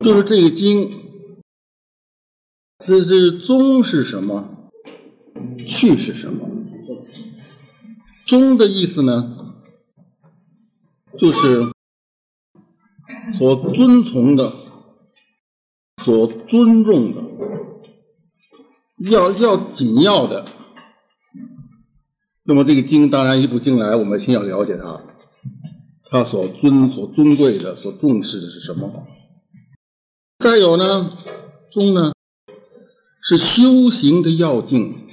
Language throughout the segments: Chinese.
就是这个经，这这宗是什么？去是什么？宗的意思呢，就是所遵从的、所尊重的、要要紧要的。那么这个经，当然一部经来，我们先要了解它，它所尊、所尊贵的、所重视的是什么？再有呢，宗呢是修行的要径。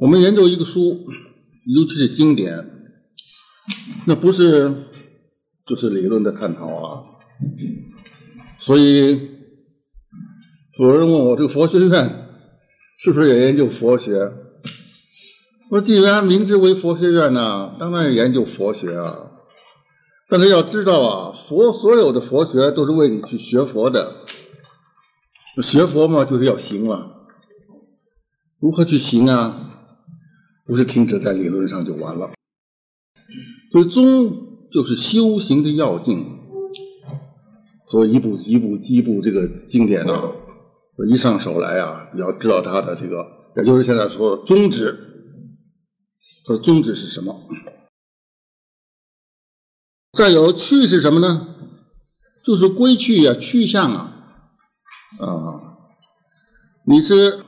我们研究一个书，尤其是经典，那不是就是理论的探讨啊。所以有人问我，这个佛学院是不是也研究佛学？我说，既然名之为佛学院呢，当然要研究佛学啊。但是要知道啊，佛所有的佛学都是为你去学佛的，学佛嘛就是要行嘛，如何去行啊？不是停止在理论上就完了。所以宗就是修行的要径，所以一部一部一部这个经典呢，一上手来啊，你要知道它的这个，也就是现在说的宗旨，它的宗旨是什么？再有去是什么呢？就是归去呀，去向啊啊！你是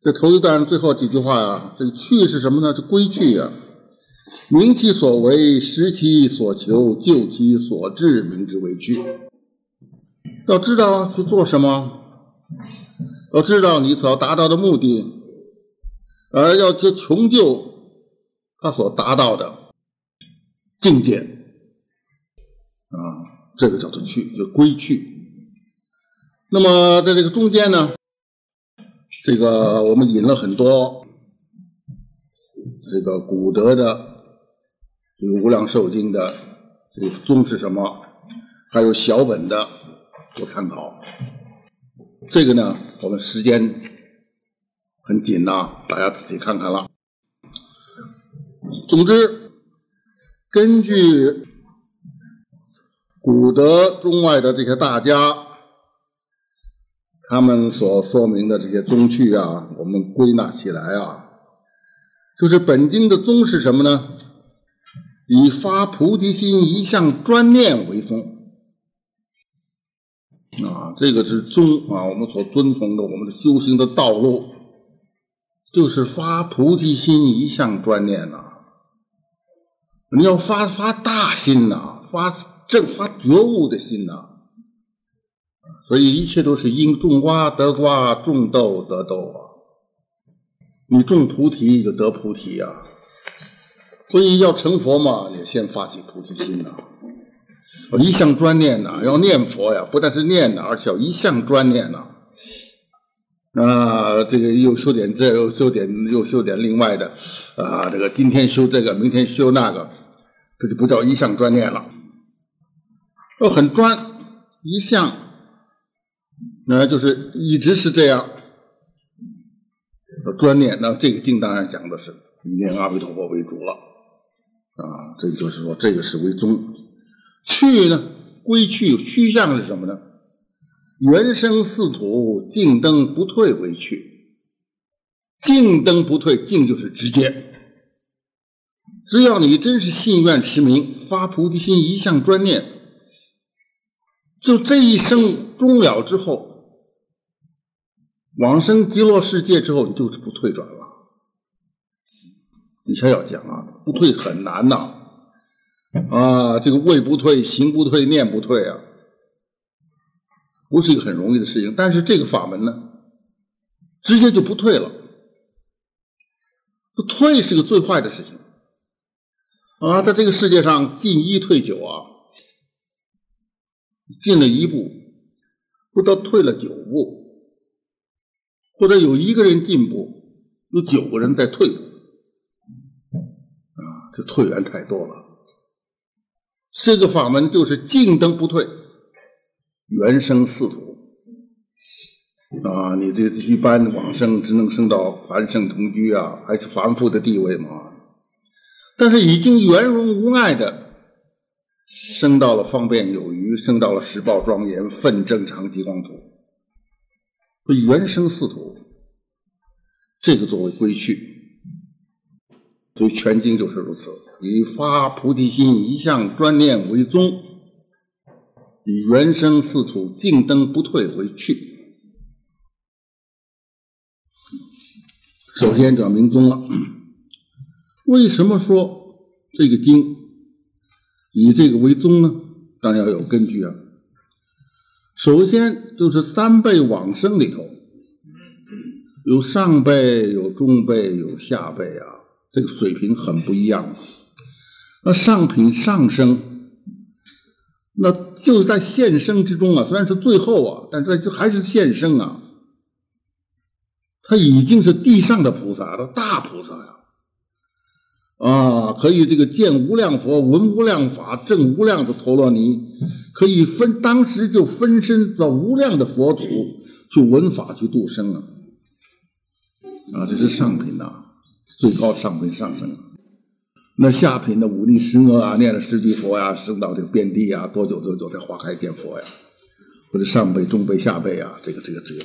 这头一段最后几句话呀，这个去是什么呢？是归去呀，明其所为，实其所求，就其所至，明之为去。要知道去做什么，要知道你所要达到的目的，而要去穷究他所达到的境界。啊，这个叫做去，就归去。那么在这个中间呢，这个我们引了很多这个古德的这个《无量寿经》的这个宗是什么，还有小本的做参考。这个呢，我们时间很紧呐，大家自己看看了。总之，根据。古德中外的这些大家，他们所说明的这些宗趣啊，我们归纳起来啊，就是本经的宗是什么呢？以发菩提心一向专念为宗啊，这个是宗啊，我们所遵从的我们的修行的道路，就是发菩提心一向专念呐。你要发发大心呐，发。正发觉悟的心呐，所以一切都是因种瓜得瓜，种豆得豆啊。你种菩提就得菩提呀，所以要成佛嘛，也先发起菩提心呐，一向专念呐，要念佛呀，不但是念呐，而且要一向专念呐。啊，这个又修点这，又修点又修点另外的啊，这个今天修这个，明天修那个，这就不叫一向专念了。要很专一向，那就是一直是这样。专念，那这个经当然讲的是以念阿弥陀佛为主了啊。这就是说，这个是为宗。去呢，归去，虚向是什么呢？原生四土，静灯不退为去。静灯不退，静就是直接。只要你真是信愿持名，发菩提心，一向专念。就这一生终了之后，往生极乐世界之后，你就是不退转了。以前要讲啊，不退很难呐，啊，这个位不退，行不退，念不退啊，不是一个很容易的事情。但是这个法门呢，直接就不退了。这退是个最坏的事情啊，在这个世界上进一退九啊。进了一步，不知道退了九步，或者有一个人进步，有九个人在退步，啊，这退员太多了。这个法门就是静登不退，原生四土，啊，你这一般往生只能升到凡圣同居啊，还是凡夫的地位嘛？但是已经圆融无碍的升到了方便有。升到了十报庄严，奋正常极光土，原生四土，这个作为归去，所以全经就是如此，以发菩提心一向专念为宗，以原生四土静灯不退为去。首先讲明宗了，为什么说这个经以这个为宗呢？当然要有根据啊。首先就是三辈往生里头，有上辈、有中辈、有下辈啊，这个水平很不一样。那上品上升，那就在现生之中啊，虽然是最后啊，但这这还是现生啊。他已经是地上的菩萨了，大菩萨呀。啊可以这个见无量佛，闻无量法，证无量的陀罗尼，可以分当时就分身到无量的佛土去闻法去度生啊！啊，这是上品呐，最高上品上升。那下品的五力十恶啊，念了十句佛呀，升到这个遍地呀，多久多久才花开见佛呀？或者上辈、中辈、下辈啊，这个这个这个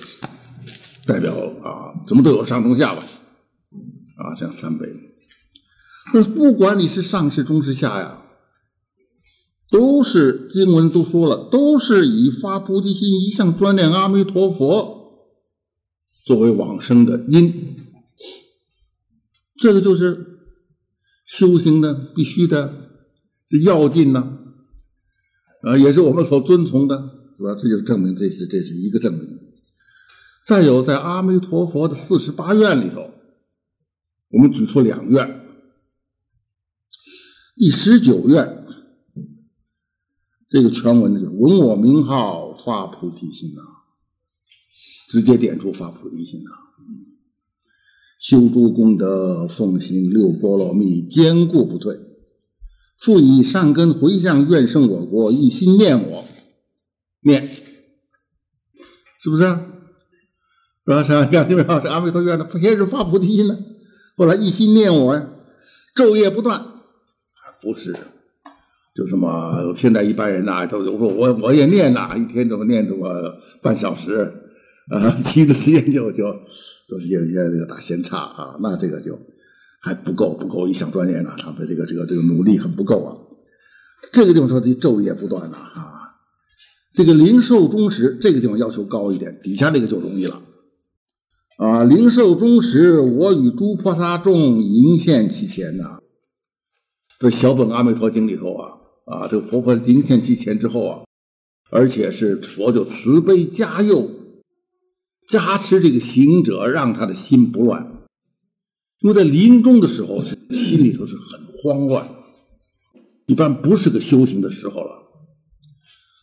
代表啊，怎么都有上中下吧？啊，这样三辈。不管你是上是中是下呀，都是经文都说了，都是以发菩提心一向专念阿弥陀佛作为往生的因，这个就是修行的必须的这要紧呢，啊，也是我们所遵从的，是吧？这就证明这是这是一个证明。再有在阿弥陀佛的四十八愿里头，我们举出两愿。第十九愿，这个全文呢，就闻我名号发菩提心呐，直接点出发菩提心呐，修诸功德，奉行六波罗蜜，坚固不退，复以善根回向愿生我国，一心念我，念，是不是？是吧？是吧？看见没有？这阿弥陀愿的先是发菩提心呢，后来一心念我呀，昼夜不断。不是，就这么现在一般人呐，都我说我我也念呐，一天怎么念这么半小时啊？其余的时间就就都是有些这个大闲岔啊，那这个就还不够不够一项专业呢，他们这个这个这个努力很不够啊。这个地方说这昼夜不断呐啊，这个灵寿终时这个地方要求高一点，底下这个就容易了啊。灵寿终时，我与诸菩萨众迎现其前呐。这小本阿弥陀经里头啊啊，这个佛佛金现其前之后啊，而且是佛就慈悲加佑加持这个行者，让他的心不乱。因为在临终的时候，是心里头是很慌乱，一般不是个修行的时候了。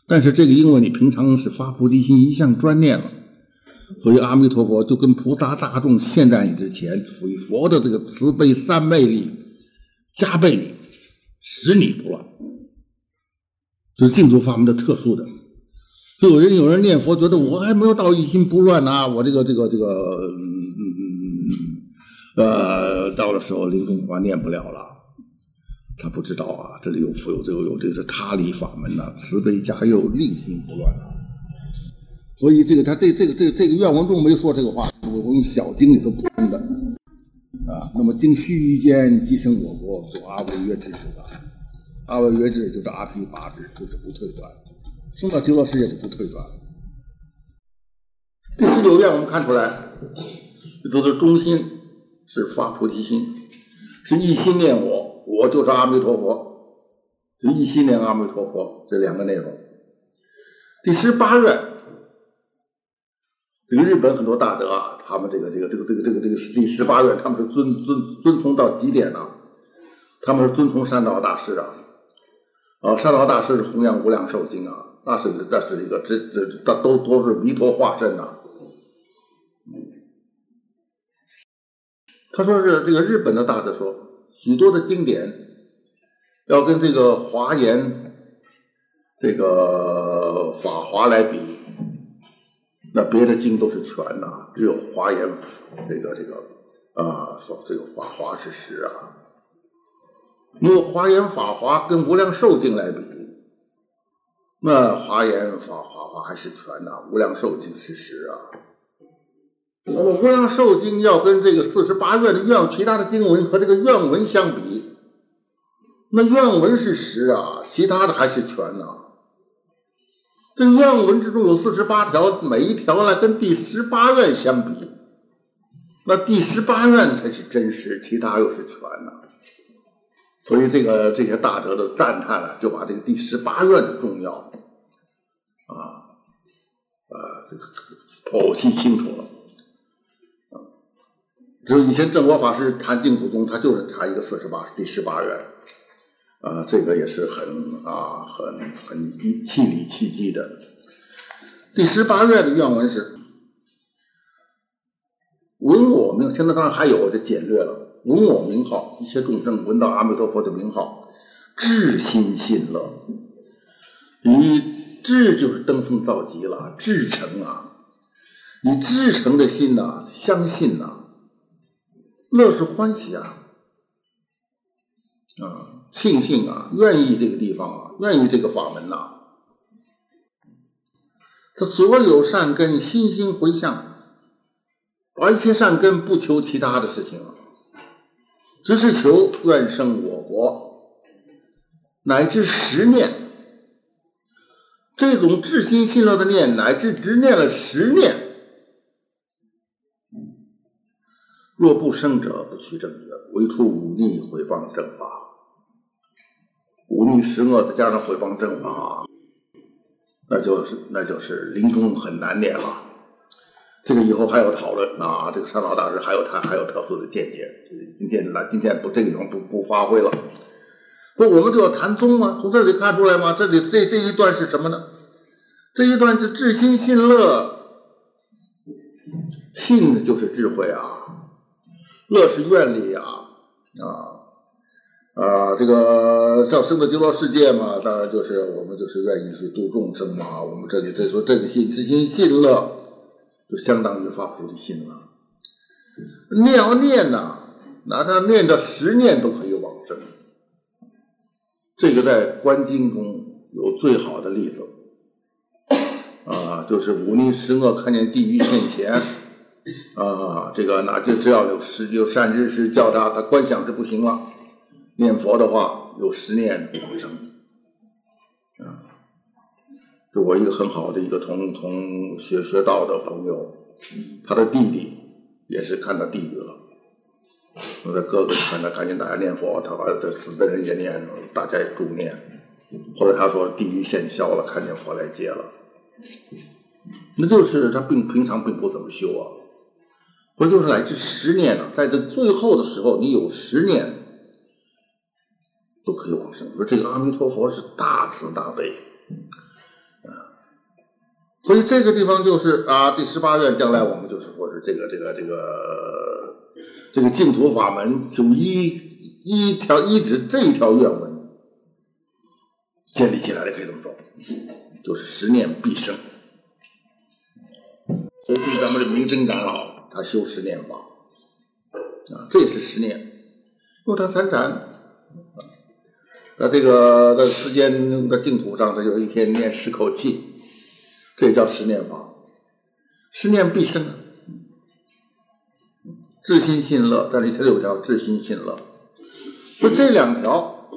但是这个因为你平常是发菩提心一向专念了，所以阿弥陀佛就跟菩萨大众现在你之前，以佛的这个慈悲三昧力加倍你。使你不乱，这是净土法门的特殊的。就有人有人念佛，觉得我还没有到一心不乱呢，我这个这个这个，嗯嗯嗯呃，到了时候临终话念不了了。他不知道啊，这里有佛有这个有这个是他理法门呐，慈悲加佑，令心不乱。所以这个他这这个这个这个愿文中没说这个话，我我用小经里头补充的。啊，那么经须臾间即生我国，做阿惟越智菩萨。阿惟越智就是阿毗八智，就是不退转，生到极乐世界就不退转。第十九愿我们看出来，这都是中心，是发菩提心，是一心念我，我就是阿弥陀佛，是一心念阿弥陀佛这两个内容。第十八愿。这个日本很多大德啊，他们这个这个这个这个这个这个第十八愿，他们是遵遵遵从到极点呢？他们是遵从山道大师啊，啊，山道大师是弘扬无量寿经啊，那是那是一个这这这都都是弥陀化身呐。他说是这个日本的大德说，许多的经典要跟这个华严这个法华来比。那别的经都是全呐，只有华严这个这个啊，说这个法华是实啊。用华严法华跟无量寿经来比，那华严法法华还是全呐，无量寿经是实啊。那么无量寿经要跟这个四十八愿的愿其他的经文和这个愿文相比，那愿文是实啊，其他的还是全呐。这愿文之中有四十八条，每一条呢跟第十八愿相比，那第十八愿才是真实，其他又是全呐。所以这个这些大德的赞叹啊，就把这个第十八愿的重要啊啊这个剖析清楚了。只有以前正果法师谈净土宗，他就是谈一个四十八第十八愿。啊，这个也是很啊，很很气里气机的。第十八愿的愿文是：闻我名，现在当然还有，我就简略了。闻我名号，一切众生闻到阿弥陀佛的名号，至心信乐。你至就是登峰造极了，至诚啊！你至诚的心呐，相信呐，乐是欢喜啊，啊。庆幸啊，愿意这个地方啊，愿意这个法门呐。他所有善根，心心回向，而一切善根不求其他的事情，只是求愿生我国，乃至十念。这种至心信乐的念，乃至只念了十念，若不生者，不取正觉，唯出忤逆毁谤正法。忤逆十恶，再加上毁谤正法，那就是那就是临终很难念了。这个以后还要讨论啊。这个山老大师还有他还有特殊的见解。今天来今天不这个地方不不发挥了。不，我们就要谈宗吗？从这里看出来吗？这里这这一段是什么呢？这一段是至心信乐，信的就是智慧啊，乐是愿力呀啊。啊，这个像生的极乐世界嘛，当然就是我们就是愿意去度众生嘛。我们这里再说这个信，知心信乐，就相当于发菩提心了。念要念呐，哪他念到十念都可以往生。这个在观经中有最好的例子啊，就是五逆十恶，看见地狱现前啊，这个那就只要有十有善知识叫他，他观想是不行了。念佛的话有十念往生，啊，就我一个很好的一个同同学学道的朋友，他的弟弟也是看到地狱了，我的哥哥劝他赶紧大家念佛，他把他死的人也念，大家也助念，后来他说地狱现消了，看见佛来接了，那就是他并平常并不怎么修啊，不就是来这十年了，在这最后的时候你有十年。都可以往生。说这个阿弥陀佛是大慈大悲啊，所以这个地方就是啊，第十八愿将来我们就是说是这个这个这个这个净土法门就一一条一指这一条愿文建立起来的，可以这么说，就是十念必生。所以对咱们的明真长老，他修十念法啊，这也是十念，因为他参禅。在这个在世间的净土上，他就一天念十口气，这也叫十念法，十念必生，至心信乐。这里才有条至心信乐，就这两条，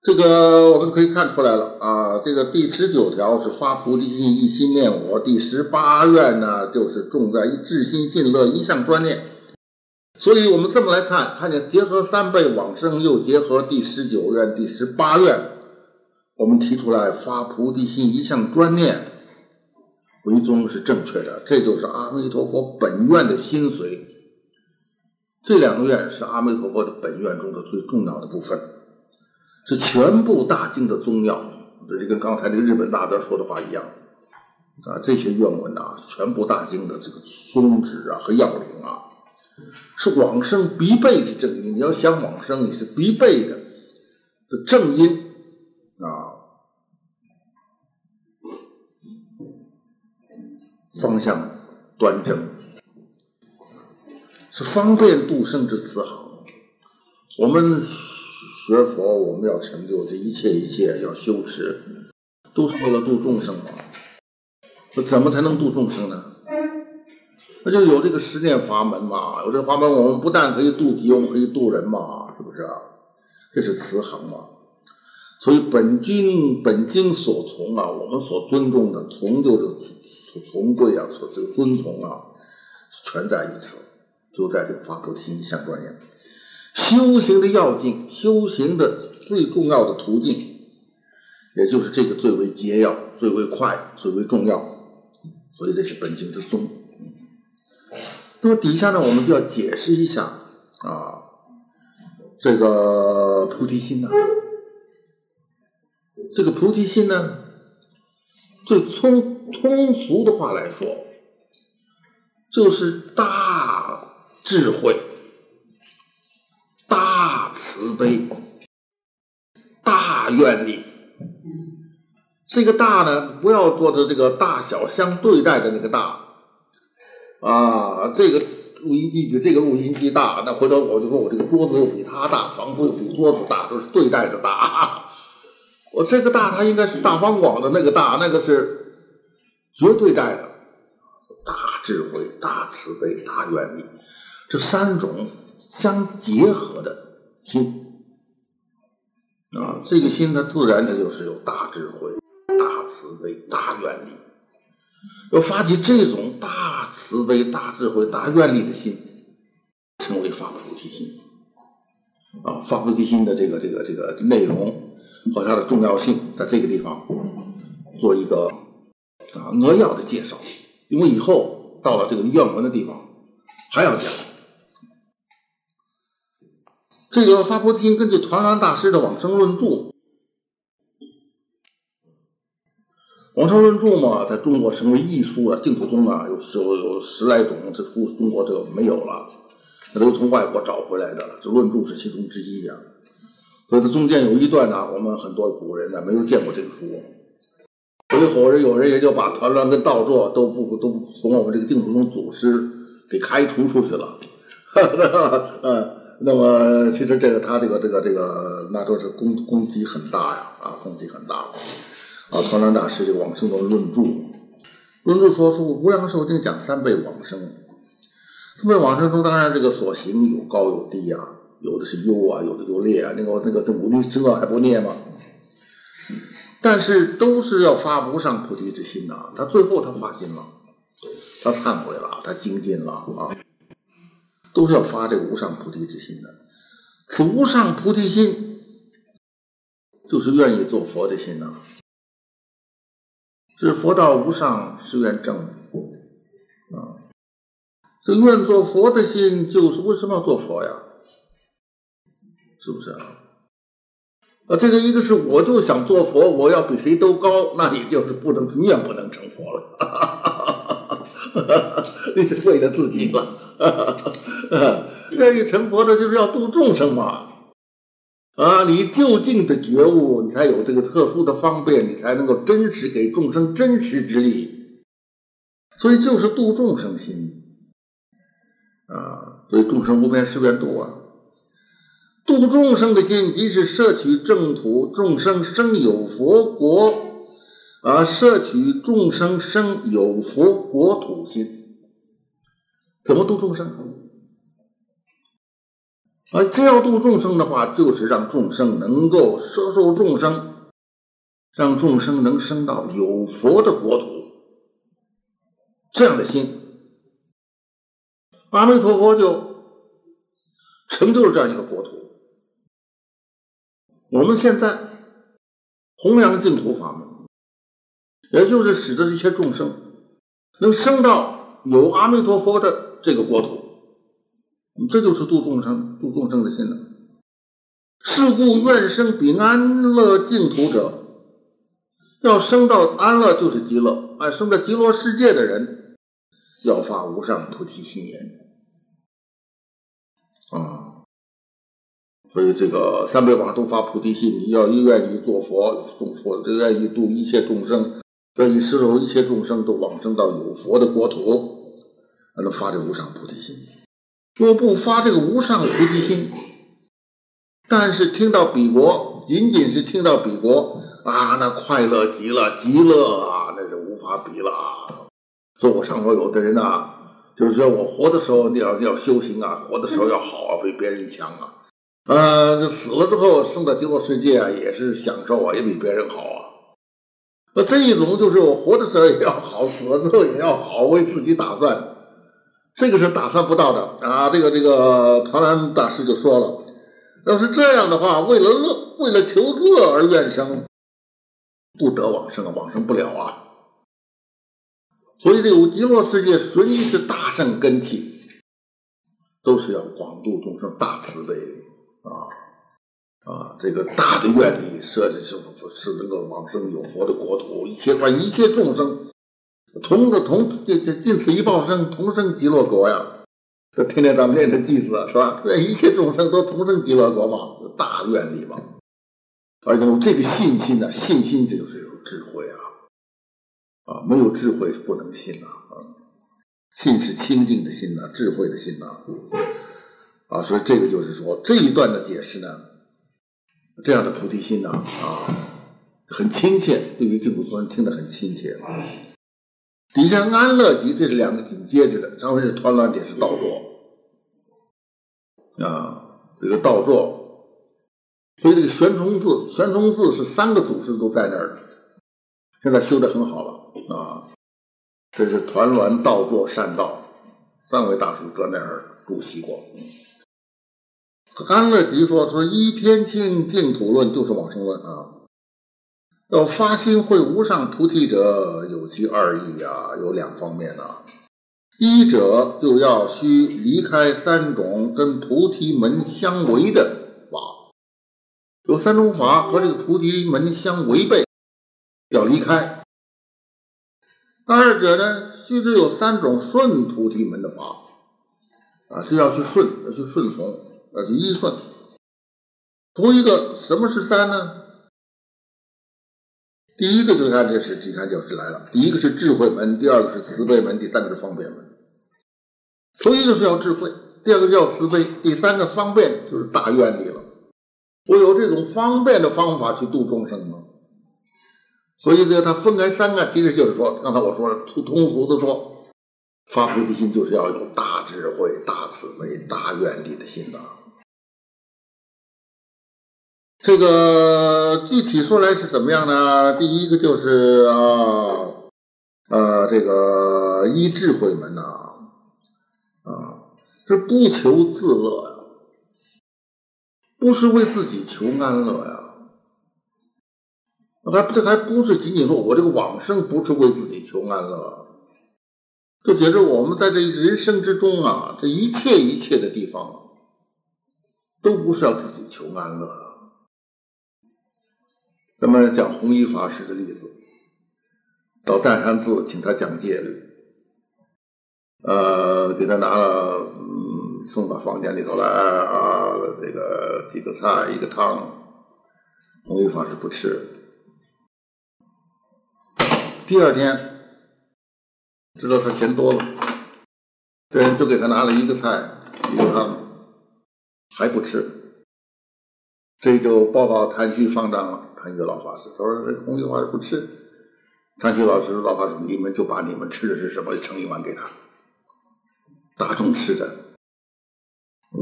这个我们可以看出来了啊。这个第十九条是发菩提心，一心念我；第十八愿呢，就是重在一至心信乐，一向专念。所以我们这么来看，看见结合三倍往生，又结合第十九愿、第十八愿，我们提出来发菩提心，一向专念为宗是正确的，这就是阿弥陀佛本愿的心髓。这两个愿是阿弥陀佛的本愿中的最重要的部分，是全部大经的宗要。这就跟刚才这个日本大德说的话一样啊，这些愿文啊，全部大经的这个宗旨啊和要领啊。是往生必备的正因，你要想往生，你是必备的的正因啊，方向端正，是方便度生之慈航。我们学佛，我们要成就这一切一切，要修持。都是为了度众生嘛。那怎么才能度众生呢？那就有这个十念法门嘛，有这个法门，我们不但可以渡己，我们可以渡人嘛，是不是啊？这是慈航嘛。所以本经本经所从啊，我们所尊重的从就是从贵啊，所这个尊从啊，全在于此，就在这个发菩提心相关联。修行的要径，修行的最重要的途径，也就是这个最为捷要、最为快、最为重要。所以这是本经之宗。那么底下呢，我们就要解释一下啊，这个菩提心呢，这个菩提心呢，最通通俗的话来说，就是大智慧、大慈悲、大愿力。这个大呢，不要做的这个大小相对待的那个大啊，这个录音机比这个录音机大，那回头我就说我这个桌子又比它大，房子又比桌子大，都是对待的大。我这个大，它应该是大方广的那个大，那个是绝对带的，大智慧、大慈悲、大愿力，这三种相结合的心啊，这个心它自然它就是有大智慧。大慈悲、大愿力，要发起这种大慈悲、大智慧、大愿力的心，称为发菩提心。啊，发菩提心的这个、这个、这个内容和它的重要性，在这个地方做一个啊扼要的介绍，因为以后到了这个愿文的地方还要讲。这个发菩提心根据团栾大师的往生论著。往生论著嘛，在中国成为艺术啊，净土宗啊，有时候有十来种，这书中国这没有了，那都从外国找回来的，这论著是其中之一呀。所以它中间有一段呢，我们很多古人呢没有见过这个书，所以后人有人也就把团栾跟道作都不都从我们这个净土宗祖师给开除出去了。哈嗯，那么其实这个他这个这个这个那都是功功绩很大呀，啊，功绩很大。啊，团栾大师这个往生的论著，论著说出无量寿经讲三辈往生，三辈往生中当然这个所行有高有低呀，有的是优啊，有的就劣啊，那个那个这五力之恶还不劣吗？但是都是要发无上菩提之心呐，他最后他发心了，他忏悔了，他精进了啊，都是要发这个无上菩提之心的。此无上菩提心，就是愿意做佛的心呐。是佛道无上，是愿证啊！这愿做佛的心，就是为什么要做佛呀？是不是啊？啊，这个一个是我就想做佛，我要比谁都高，那你就是不能永远不能成佛了，哈哈哈你是为了自己了，哈哈哈愿意成佛的就是要度众生嘛。啊，你就近的觉悟，你才有这个特殊的方便，你才能够真实给众生真实之力。所以就是度众生心啊，所以众生无边誓愿度啊，度众生的心，即是摄取正土，众生生有佛国啊，摄取众生生有佛国土心，怎么度众生？而真要度众生的话，就是让众生能够摄受众生，让众生能升到有佛的国土，这样的心，阿弥陀佛就成就了这样一个国土。我们现在弘扬净土法门，也就是使得这些众生能升到有阿弥陀佛的这个国土。这就是度众生、度众生的心了。是故愿生彼安乐净土者，要生到安乐就是极乐，哎，生在极乐世界的人，要发无上菩提心言啊。所以这个三辈往都发菩提心，你要愿意做佛，众佛就愿意度一切众生，愿意施受一切众生都往生到有佛的国土，才能发这无上菩提心。若不发这个无上菩提心，但是听到彼国，仅仅是听到彼国啊，那快乐极了，极乐啊，那是无法比了啊。所以我常说，有的人呐，就是说我活的时候要要修行啊，活的时候要好啊，比别人强啊。呃，死了之后生到极乐世界啊，也是享受啊，也比别人好啊。那这一种就是我活的时候也要好，死了之后也要好，为自己打算，这个是打算不到的啊。这个这个唐兰大师就说了，要是这样的话，为了乐，为了求乐而愿生，不得往生啊，往生不了啊。所以这个极乐世界随是大圣根器，都是要广度众生，大慈悲。啊啊，这个大的愿力设计是是能够往生有佛的国土，一切观一切众生同的同这这尽此一报生，同生极乐国呀！这天天咱们念的偈子是吧？愿，一切众生都同生极乐国嘛，大愿力嘛。而且有这个信心呢，信心就是有智慧啊啊，没有智慧是不能信呐啊，信是清净的心呐，智慧的心呐。啊，所以这个就是说这一段的解释呢，这样的菩提心呢啊，很亲切，对于净土宗人听得很亲切。啊底下安乐集这是两个紧接着的，上面是团乱点是倒座啊，这个倒座，所以这个玄重字，玄重字是三个祖师都在那儿的，现在修的很好了啊。这是团栾倒座善道，三位大师在那儿主席过。安乐集说说依天清净土论就是往生论啊，要发心会无上菩提者有其二义啊，有两方面啊。一者就要需离开三种跟菩提门相违的法，有三种法和这个菩提门相违背，要离开。二者呢，须知有三种顺菩提门的法啊，就要去顺，要去顺从。要去依顺，头一个什么是三呢？第一个就是看这是即看教师来了。第一个是智慧门，第二个是慈悲门，第三个是方便门。头一个是要智慧，第二个叫慈悲，第三个方便就是大愿力了。我有这种方便的方法去度众生吗？所以这个他分开三个，其实就是说，刚才我说了，通俗的说，发菩提心就是要有大智慧、大慈悲、大愿力的心呐。这个具体说来是怎么样呢？第一个就是啊，呃，这个依智慧门呐，啊，是不求自乐呀，不是为自己求安乐呀，还这还不是仅仅说我这个往生不是为自己求安乐，这解释我们在这人生之中啊，这一切一切的地方，都不是要自己求安乐。咱们讲弘一法师的例子，到湛山寺请他讲戒律，呃，给他拿了，嗯，送到房间里头来啊，这个几个菜一个汤，弘一法师不吃。第二天知道他嫌多了，这人就给他拿了一个菜一个汤，还不吃，这就报告谭旭方丈了。谭旭老法师，他说：“这弘一法师不吃。”谭旭老师老法师，你们就把你们吃的是什么盛一碗给他，大众吃的。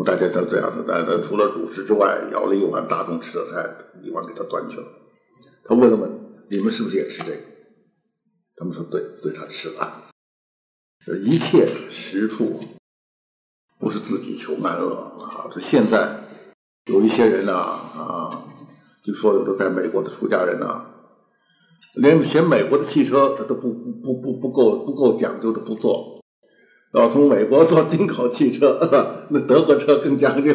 大家都这样子，但他除了主食之外，舀了一碗大众吃的菜，一碗给他端去了。他问了问：“你们是不是也吃这个？”他们说：“对，对他吃了。”这一切实处不是自己求安乐啊！这现在有一些人啊啊。据说有的在美国的出家人呐，连嫌美国的汽车他都不不不不不够不够讲究的不坐，然后从美国坐进口汽车，那德国车更讲究，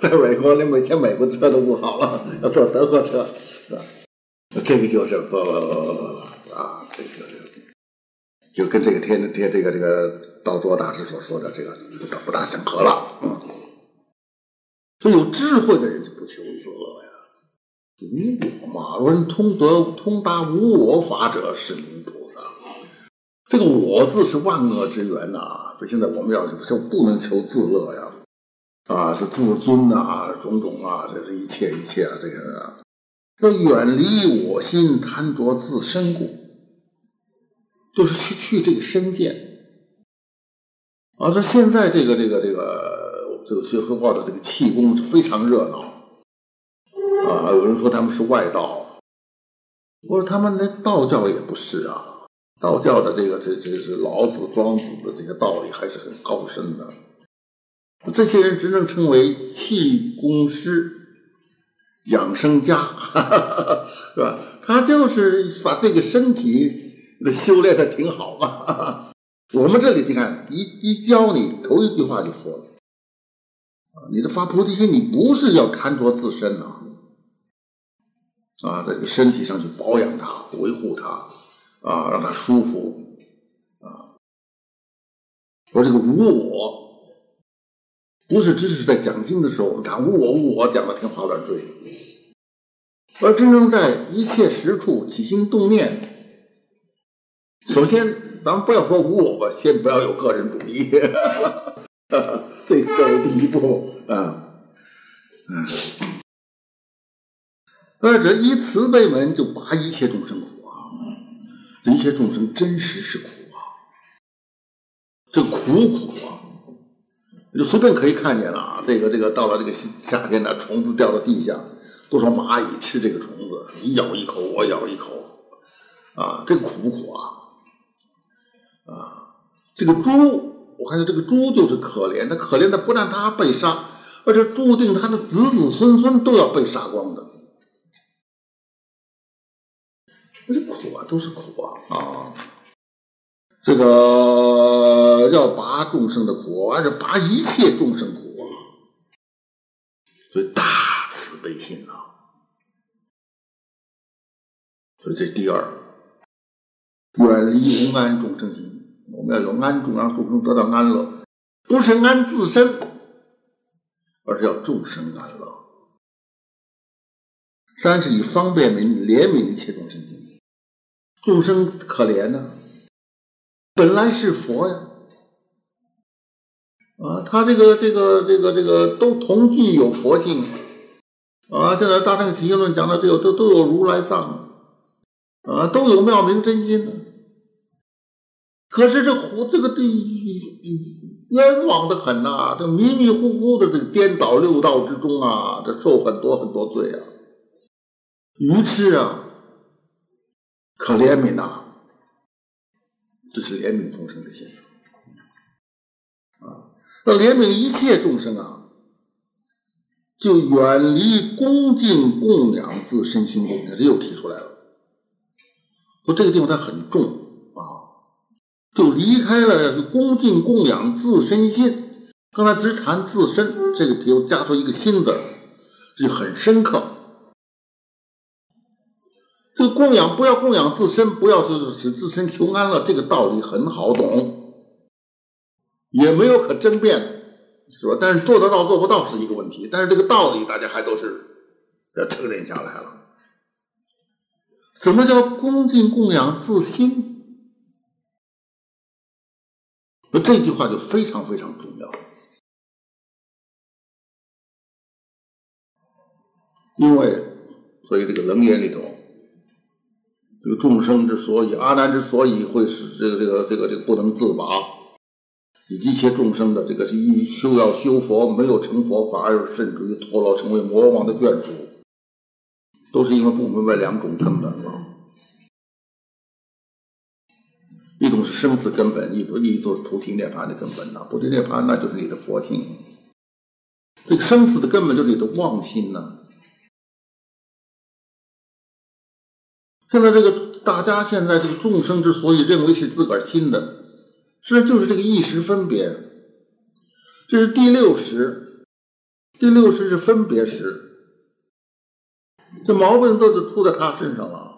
在美国连美前美国的车都不好了，要坐德国车，是吧？这个就是不啊，这个就是就跟这个天天这个这个道卓大师所说的这个不大不大相合了，嗯，所以有智慧的人就不求自乐呀。无我嘛，论通得通达无我法者是名菩萨。这个我字是万恶之源呐，所以现在我们要就不能求自乐呀，啊，是自尊呐，种种啊，这是一切一切啊，这个要远离我心，贪着自身故，就是去去这个身见。啊，这现在这个这个这个这个学佛报的这个气功是非常热闹啊，有人说他们是外道，我说他们那道教也不是啊，道教的这个这这是老子、庄子的这些道理还是很高深的，这些人只能称为气功师、养生家，哈哈哈是吧？他就是把这个身体修炼的挺好嘛。我们这里你看，一一教你头一句话就说了，你的发菩提心，你不是要贪着自身呐，啊，啊在这个身体上去保养它、维护它，啊，让它舒服，啊，我这个无我，不是只是在讲经的时候，我们谈无我无我讲的天花乱坠，而真正在一切时处起心动念，首先。咱们不要说无我吧，先不要有个人主义，这这是第一步啊。嗯，二者依慈悲门，就拔一切众生苦啊。这一切众生真实是苦啊，这苦苦啊，就随便可以看见了啊。这个这个到了这个夏天呢，虫子掉到地下，多少蚂蚁吃这个虫子，你咬一口，我咬一口啊，这苦不苦啊？啊，这个猪，我看见这个猪就是可怜的，可怜的不但它被杀，而且注定它的子子孙孙都要被杀光的。这苦啊，都是苦啊啊！这个要拔众生的苦，而是拔一切众生苦啊，所以大慈悲心呐。所以这第二，远离无安众生心。我们要有安住，让众生得到安乐，不是安自身，而是要众生安乐。三是以方便为怜悯一切众生心，众生可怜呢，本来是佛呀，啊，他这个这个这个这个都同具有佛性，啊，现在大乘起信论讲的这个都都有如来藏，啊，都有妙明真心。可是这胡这个这冤枉的很呐，这迷迷糊糊的这个颠倒六道之中啊，这受很多很多罪啊，愚痴啊，可怜悯呐，这是怜悯众生的心啊，要怜悯一切众生啊，就远离恭敬供养自身心供养，这又提出来了，说这个地方它很重啊。就离开了恭敬供养自身心，刚才只谈自身，这个题又加出一个心字，这就很深刻。这个供养不要供养自身，不要是使自身求安乐，这个道理很好懂，也没有可争辩，是吧？但是做得到做不到是一个问题，但是这个道理大家还都是要承认下来了。怎么叫恭敬供养自心？那这句话就非常非常重要，因为所以这个楞严里头，这个众生之所以阿难之所以会使这个这个这个这个不能自拔，以及一切众生的这个一修要修佛没有成佛法，而甚至于堕落成为魔王的眷属，都是因为不明白两种根本嘛。一种是生死根本，一不一种是菩提涅槃的根本呐。菩提涅槃那就是你的佛性，这个生死的根本就是你的妄心呐。现在这个大家现在这个众生之所以认为是自个儿亲的，实际上就是这个意识分别。这是第六识，第六识是分别识，这毛病都是出在他身上了。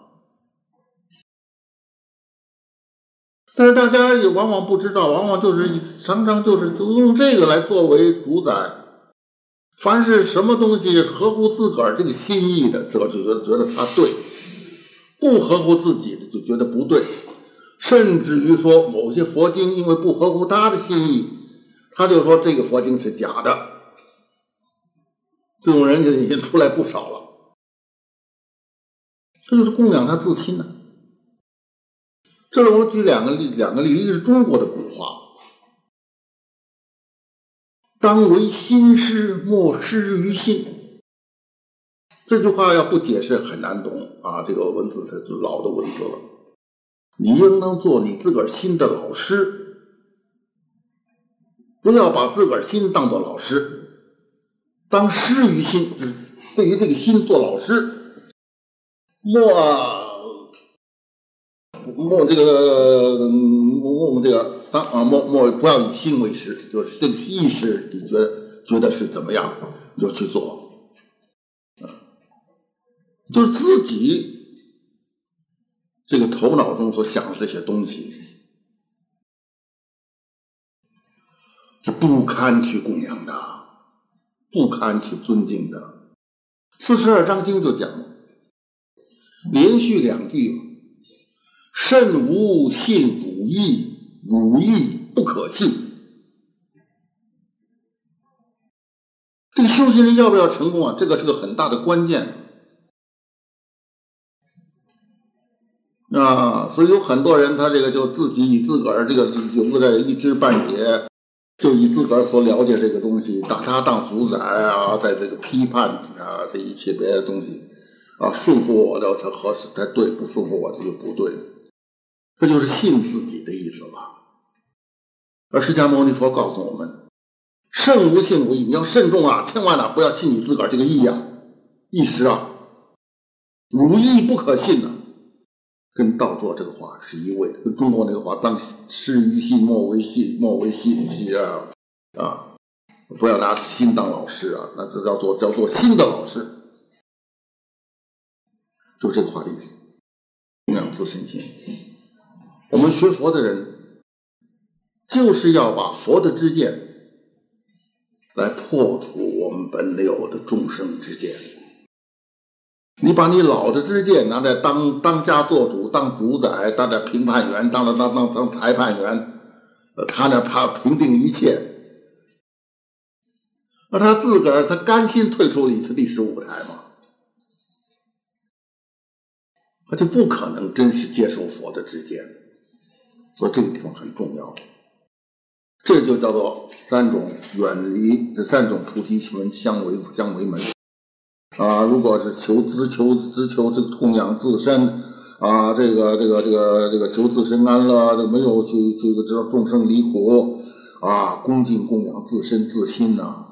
但是大家也往往不知道，往往就是常常就是用这个来作为主宰。凡是什么东西合乎自个儿这个心意的，则就觉得觉得他对；不合乎自己的，就觉得不对。甚至于说，某些佛经因为不合乎他的心意，他就说这个佛经是假的。这种人就已经出来不少了。这就是供养他自心呢。这是我举两个例，两个例，一个是中国的古话，“当为心师，莫失于心”。这句话要不解释很难懂啊，这个文字是老的文字了。你应当做你自个儿心的老师，不要把自个儿心当做老师，当师于心，对于这个心做老师，莫。莫这个莫莫这个当啊莫莫不要以心为师，就是这个意识，你觉得觉得是怎么样，你就去做，就是自己这个头脑中所想的这些东西是不堪去供养的，不堪去尊敬的。四十二章经就讲了，连续两句。慎无信汝意，汝意不可信。这个修行人要不要成功啊？这个是个很大的关键啊！所以有很多人，他这个就自己以自个儿这个有在一知半解，就以自个儿所了解这个东西，把它当主宰啊，在这个批判啊这一切别的东西啊，顺服我的才合适才对，不顺服我这就不对。这就是信自己的意思吧？而释迦牟尼佛告诉我们：慎无信无义，你要慎重啊，千万啊不要信你自个儿这个意呀、意识啊，如意不可信呢。跟道作这个话是一味的，跟中国那个话“当失于信，莫为信，莫为信息啊啊，不要拿心当老师啊，那这叫做叫做心的老师，就这个话的意思，供养自身心。我们学佛的人，就是要把佛的知见来破除我们本有的众生之见。你把你老的知见拿来当当家做主、当主宰、当点评判员、当了当当当裁判员，他那怕评定一切，那他自个儿他甘心退出历历史舞台吗？他就不可能真实接受佛的知见。所以这个地方很重要，这就叫做三种远离这三种菩提门相为相为门啊。如果是求只求只求这供养自身啊，这个这个这个这个求自身安乐，就没有去这个知道众生离苦啊，恭敬供养自身自心呐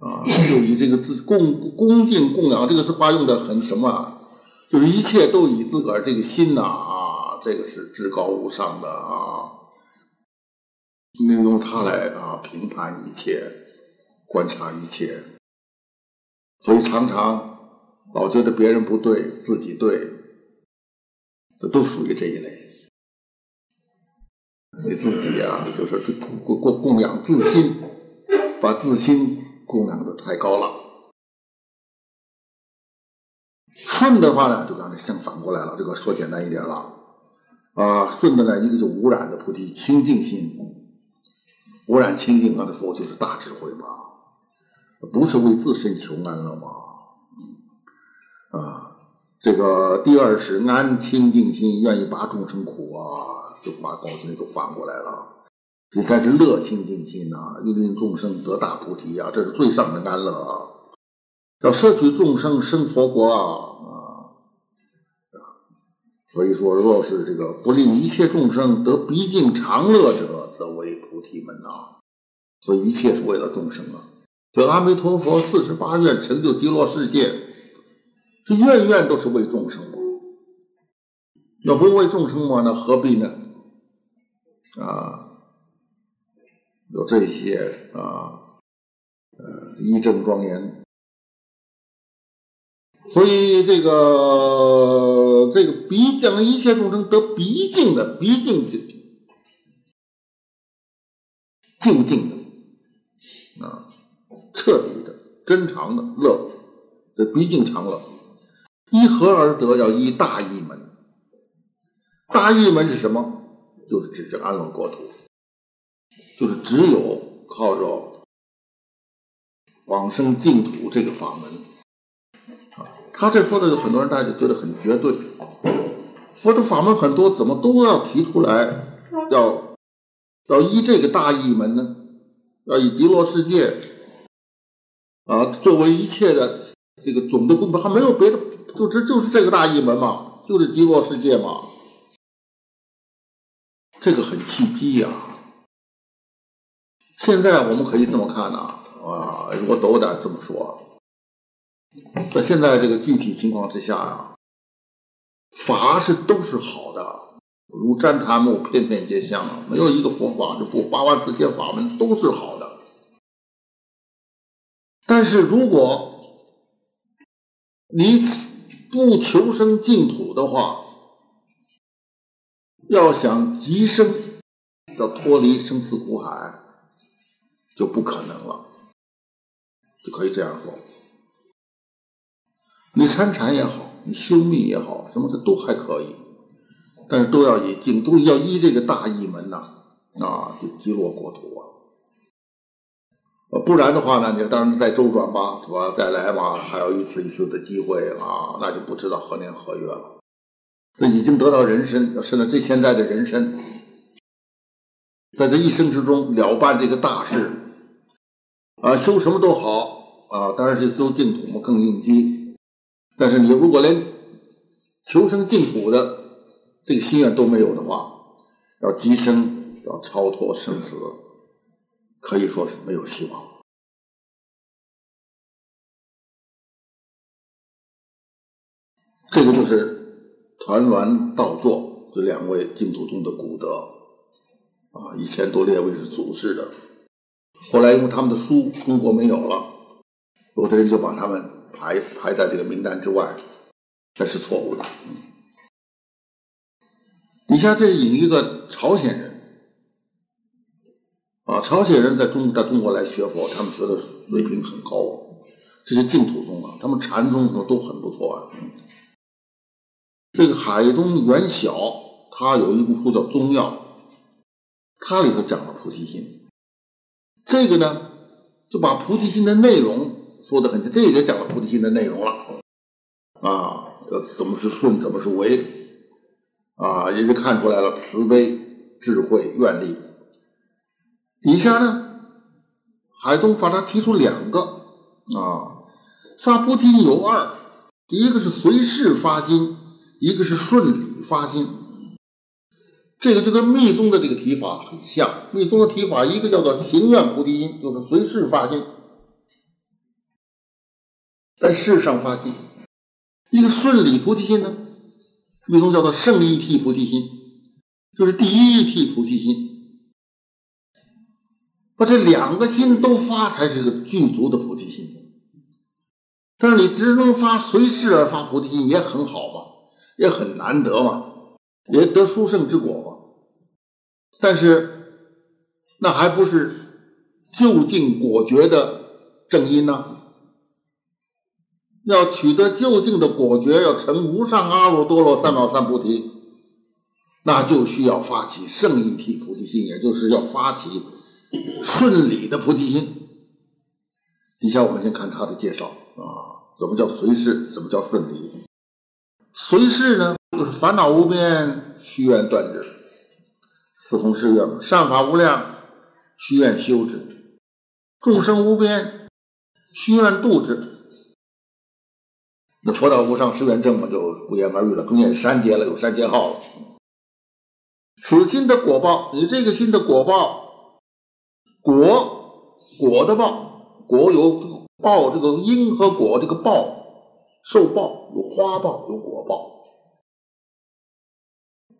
啊，就以这个自供恭敬供养这个字话用的很什么，就是一切都以自个儿这个心呐啊。这个是至高无上的啊，你用它来啊评判一切，观察一切，所以常常老觉得别人不对，自己对，这都属于这一类。你自己呀，就是这供供供养自心，把自心供养的太高了。顺的话呢，就刚才相反过来了，这个说简单一点了。啊，顺的呢，一个就污染的菩提清净心，污染清净，刚才说就是大智慧嘛，不是为自身求安乐吗？啊，这个第二是安清净心，愿意拔众生苦啊，就把高经就反过来了。第三是乐清净心呐，又令众生得大菩提啊，这是最上的安乐啊，要摄取众生生佛国啊。所以说，若是这个不令一切众生得毕竟常乐者，则为菩提门呐。所以一切是为了众生啊。这阿弥陀佛四十八愿成就极乐世界，这愿愿都是为众生。那不为众生嘛，那何必呢？啊，有这些啊，呃，一正庄严。所以这个这个毕将一切众生得毕竟的毕竟就就净的啊彻底的真常的乐，这毕竟常乐，依何而得？要依大义门。大义门是什么？就是指这安乐国土，就是只有靠着往生净土这个法门。他这说的有很多人大家觉得很绝对，佛的法门很多，怎么都要提出来，要要依这个大义门呢？要以极乐世界啊作为一切的这个总的根本，还没有别的，就这就是这个大一门嘛，就是极乐世界嘛，这个很契机呀。现在我们可以这么看呐，啊，如果斗胆这么说。在现在这个具体情况之下呀，法是都是好的，如旃檀木，片片皆香，没有一个佛法是不八万四千法门都是好的。但是如果你不求生净土的话，要想极生，要脱离生死苦海，就不可能了，就可以这样说。你参禅也好，你修密也好，什么这都还可以，但是都要以净，都要依这个大义门呐，啊，就极乐国土啊，不然的话呢，你当然再周转吧，是吧？再来嘛，还有一次一次的机会啊，那就不知道何年何月了。这已经得到人身，甚至这现在的人身，在这一生之中了办这个大事啊，修什么都好啊，当然是修净土嘛，更应机。但是你如果连求生净土的这个心愿都没有的话，要极生要超脱生死，可以说是没有希望。这个就是团栾道作这两位净土宗的古德啊，以前都列为是祖师的，后来因为他们的书中国没有了，有的人就把他们。排排在这个名单之外，这是错误的。底下这引一个朝鲜人啊，朝鲜人在中在中国来学佛，他们学的水平很高，这些净土宗啊，他们禅宗什么都很不错啊。这个海东元晓，他有一部书叫《宗要》，他里头讲了菩提心，这个呢就把菩提心的内容。说的很这也讲了菩提心的内容了啊，要怎么是顺，怎么是为啊，也就看出来了慈悲、智慧、愿力。底下呢，海东法他提出两个啊，发菩提心有二，一个是随事发心，一个是顺理发心。这个就跟密宗的这个提法很像，密宗的提法一个叫做行愿菩提心，就是随事发心。在世上发心，一个顺理菩提心呢，密宗叫做圣一体菩提心，就是第一体菩提心。把这两个心都发，才是个具足的菩提心。但是你只能发随事而发菩提心，也很好嘛，也很难得嘛，也得殊胜之果嘛。但是那还不是究竟果决的正因呢？要取得究竟的果决，要成无上阿耨多罗三藐三菩提，那就需要发起圣意体菩提心，也就是要发起顺理的菩提心。底下我们先看他的介绍啊，怎么叫随事？怎么叫顺理？随事呢，就是烦恼无边，虚愿断之；四弘誓愿嘛，善法无量，虚愿修之；众生无边，虚愿度之。那佛道无上誓愿证嘛，就不言而喻了。中间删节了，有删节号了。此心的果报，你这个心的果报，果果的报，果有报这个因和果这个报，受报有花报有果报。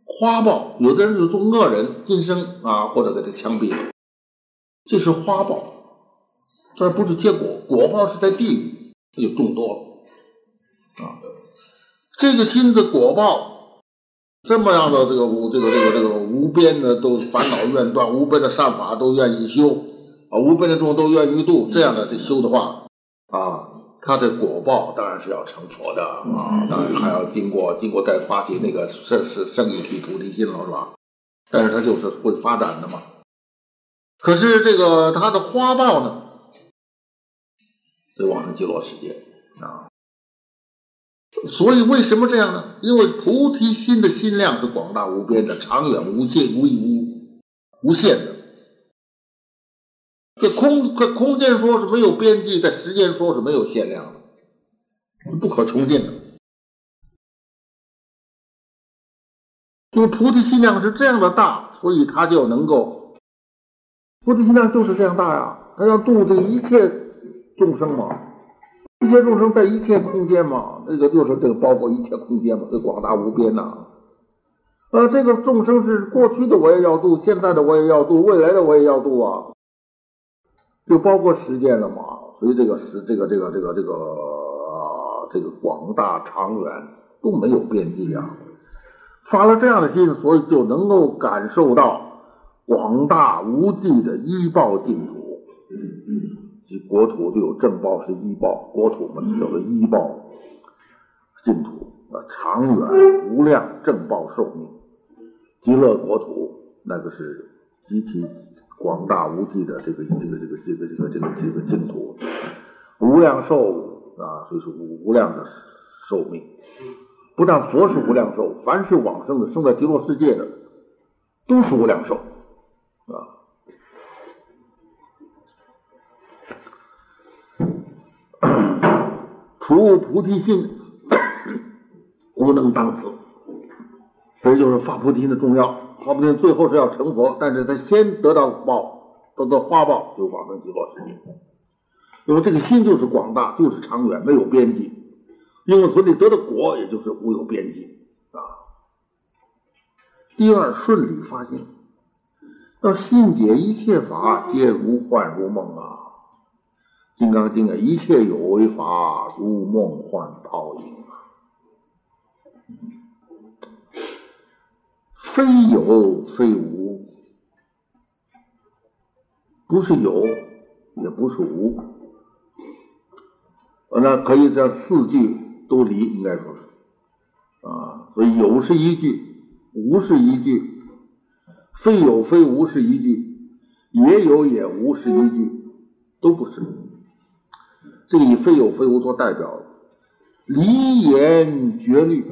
花报，有的人就做恶人，今生啊或者给他枪毙了，这是花报，这不是结果。果报是在地狱，这就众多了。啊，这个心的果报，这么样的这个无这个这个这个无边的都烦恼愿断，无边的善法都愿意修啊，无边的众都愿意度，这样的这修的话啊，他的果报当然是要成佛的啊，当然还要经过经过再发起那个圣是圣一体菩提心了是吧？但是他就是会发展的嘛。可是这个他的花报呢，在往生极乐世界啊。所以为什么这样呢？因为菩提心的心量是广大无边的、长远无限、无无无限的。这空空空间说是没有边际，在时间说是没有限量的，是不可穷尽的。因为菩提心量是这样的大，所以他就能够，菩提心量就是这样大呀，他要度这一切众生嘛。一切众生在一切空间嘛，这个就是这个包括一切空间嘛，这广大无边呐。呃，这个众生是过去的我也要度，现在的我也要度，未来的我也要度啊，就包括时间了嘛。所以这个时，这个这个这个这个这个广大长远都没有边际啊。发了这样的心，所以就能够感受到广大无际的医报净土。嗯嗯即国土都有正报是医报，国土嘛叫做医报净土啊，长远无量正报寿命，极乐国土那个是极其广大无际的这个这个这个这个这个这个这个净土，无量寿啊，所以说无无量的寿命，不但佛是无量寿，凡是往生的生在极乐世界的都是无量寿啊。除菩提心，无能当此。这就是发菩提心的重要。发菩提心最后是要成佛，但是他先得到报，得到花报，就往生极乐世界。因为这个心就是广大，就是长远，没有边际。因为所你得的果，也就是无有边际啊。第二，顺理发心，要信解一切法皆如幻如梦啊。《金刚经》啊，一切有为法，如梦幻泡影啊，非有非无，不是有，也不是无，那可以这四句都离，应该说是。啊，所以有是一句，无是一句，非有非无是一句，也有也无是一句，都不是。这个以非有非无做代表，离言绝律，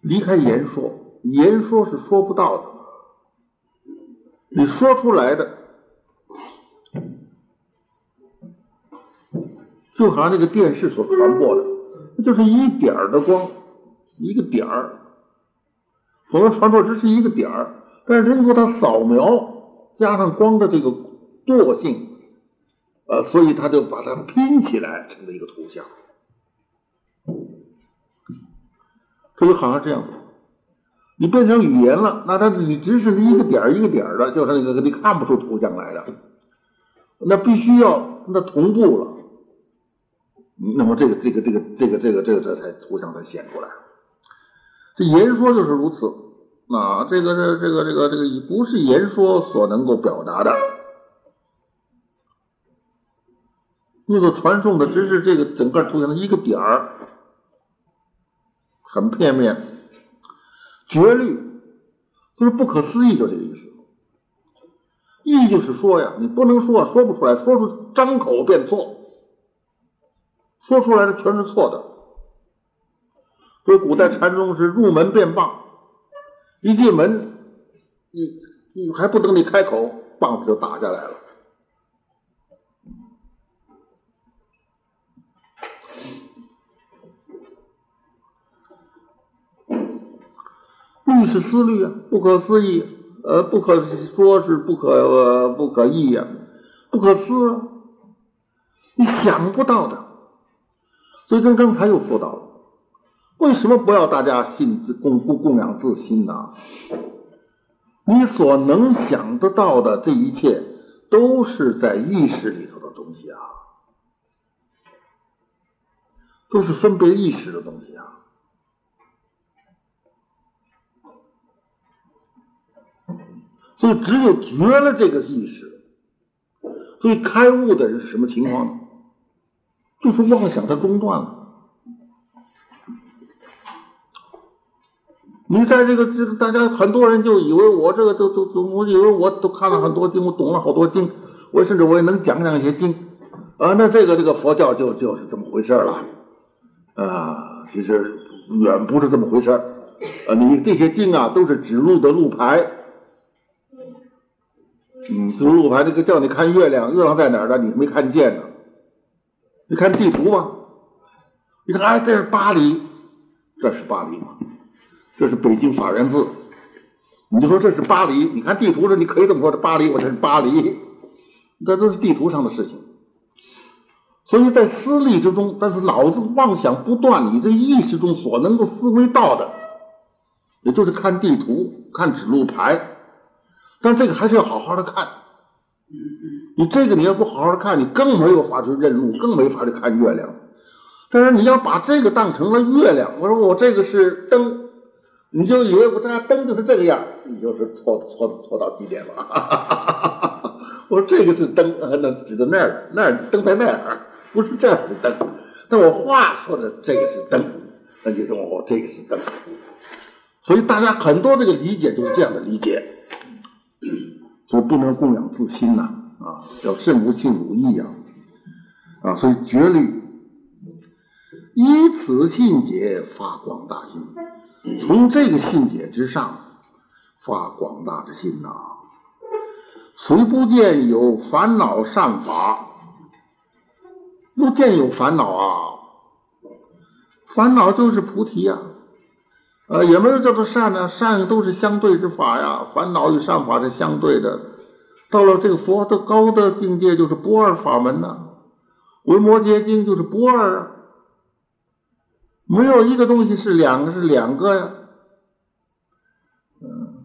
离开言说，言说是说不到的，你说出来的，就好像那个电视所传播的，那就是一点儿的光，一个点儿，所能传播只是一个点儿，但是经过它扫描，加上光的这个惰性。呃，所以他就把它拼起来成了一个图像，这就好像这样子，你变成语言了，那它你只是一个点一个点的，就是那个你看不出图像来的，那必须要那同步了，那么这个这个这个这个这个这个这才图像才显出来。这言说就是如此，啊，这个这这个这个这个不是言说所能够表达的。那个传送的只是这个整个图形的一个点儿，很片面，绝律就是不可思议，就这个意思。意就是说呀，你不能说，说不出来，说出张口便错，说出来的全是错的。所以古代禅宗是入门便棒，一进门，你你还不等你开口，棒子就打下来了。律是思虑啊，不可思议，呃，不可说是不可不可议呀，不可思，啊，你想不到的。所以跟刚才又说到了，为什么不要大家信自供供供养自心呢？你所能想得到的这一切，都是在意识里头的东西啊，都是分别意识的东西啊。所以只有绝了这个意识，所以开悟的人是什么情况呢？就是妄想它中断了。你在这个这个，大家很多人就以为我这个都都都，我以为我都看了很多经，我懂了好多经，我甚至我也能讲讲一些经啊。那这个这个佛教就就是这么回事了啊。其实远不是这么回事啊。你这些经啊，都是指路的路牌。嗯，指路牌，这个叫你看月亮，月亮在哪儿呢？你没看见呢。你看地图吧，你看，哎，这是巴黎，这是巴黎吗？这是北京法源寺。你就说这是巴黎，你看地图上你可以这么说，这巴黎，我这是巴黎，这都是地图上的事情。所以在思虑之中，但是脑子妄想不断，你这意识中所能够思维到的，也就是看地图、看指路牌，但这个还是要好好的看。你这个你要不好好的看，你更没有法去认路，更没法去看月亮。但是你要把这个当成了月亮，我说我这个是灯。你就以为我这灯就是这个样，你就是错错错到极点了。我说这个是灯，那指的那儿，那儿灯在那儿，不是这儿的灯。但我话说的这个是灯，那就说我这个是灯。所以大家很多这个理解就是这样的理解，所以不能供养自心呐，啊，要慎无信如意呀，啊，所以绝律以此信解发广大心。从这个信解之上发广大的心呐，虽不见有烦恼善法，不见有烦恼啊，烦恼就是菩提呀，呃，也没有叫做善呢，善都是相对之法呀，烦恼与善法是相对的。到了这个佛的高的境界，就是不二法门呐，《维摩诘经》就是不二啊。没有一个东西是两个，是两个呀。嗯，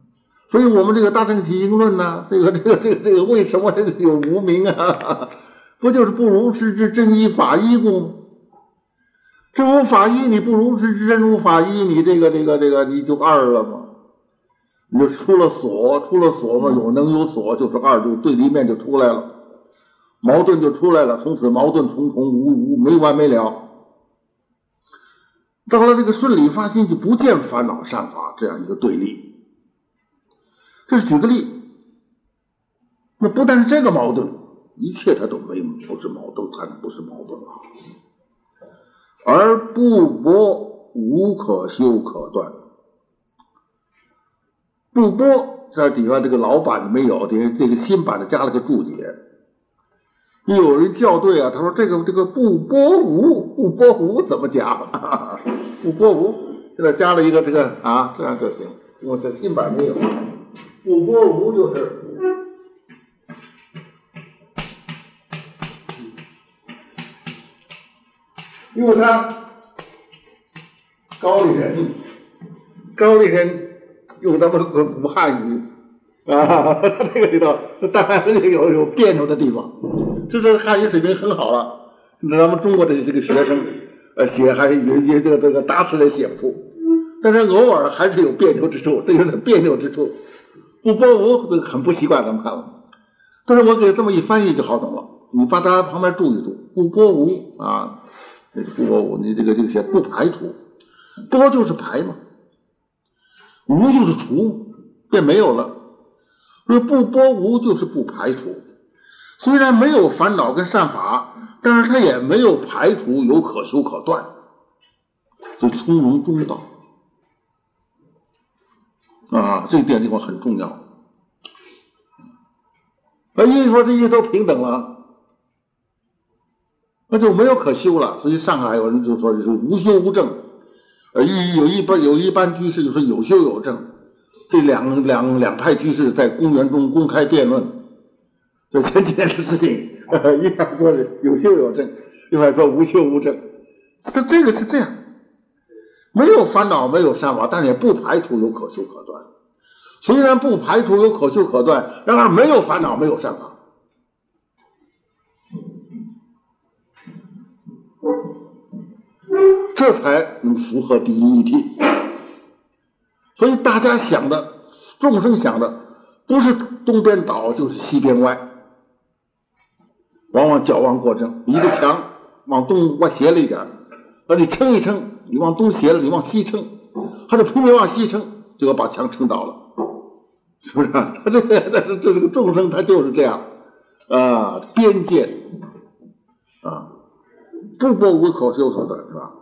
所以我们这个《大乘起因论》呢，这个这个这个这个为什么有无名啊？不就是不如实之真一法一故吗吗？真无法一，你不如之真无法一，你这个这个这个你就二了吗？你就出了所，出了所嘛，有能有所，就是二，就对立面就出来了，矛盾就出来了，从此矛盾重重，无无没完没了。到了这个顺理发心，就不见烦恼善法这样一个对立。这是举个例，那不但是这个矛盾，一切它都没不是矛盾，它不是矛盾啊。而不波无可修可断，不波在底下这个老版没有，这这个新版的加了个注解。有人校对啊，他说这个这个不波无不波无怎么讲？不波无现在加了一个这个啊，这样就行。我在新版没有，不波无就是，因为他高丽人，高丽人用咱们个古汉语啊，这个里头当然有有别扭的地方。就是汉语水平很好了，那咱们中国的这个学生，呃，写还是有有这个这个打死也写不出，但是偶尔还是有别扭之处，这有点别扭之处。不波无这很不习惯，咱们看了，但是我给这么一翻译就好懂了。你把它旁边注一注，不波无啊，不波无，你这个这个写不排除，波就是排嘛，无就是除，便没有了。说不包无就是不排除。虽然没有烦恼跟善法，但是他也没有排除有可修可断，就从容中道啊，这点地方很重要。啊，一说这些都平等了，那就没有可修了。所以上海有人就说就是无修无证，呃，一有一般有一般居士就说有修有证，这两两两派居士在公园中公开辩论。这前几天的事情，一派说有修有证，一派说无修无证。这这个是这样，没有烦恼，没有善法，但是也不排除有可修可断。虽然不排除有可修可断，然而没有烦恼，没有善法，这才能符合第一义谛。所以大家想的，众生想的，不是东边倒，就是西边歪。往往矫枉过正，一个墙往东歪斜了一点，那你撑一撑，你往东斜了，你往西撑，他就扑面往西撑，就要把墙撑倒了，是不是？他 这个这这这个众生他就是这样啊，边界啊，不波无可修可断，是吧？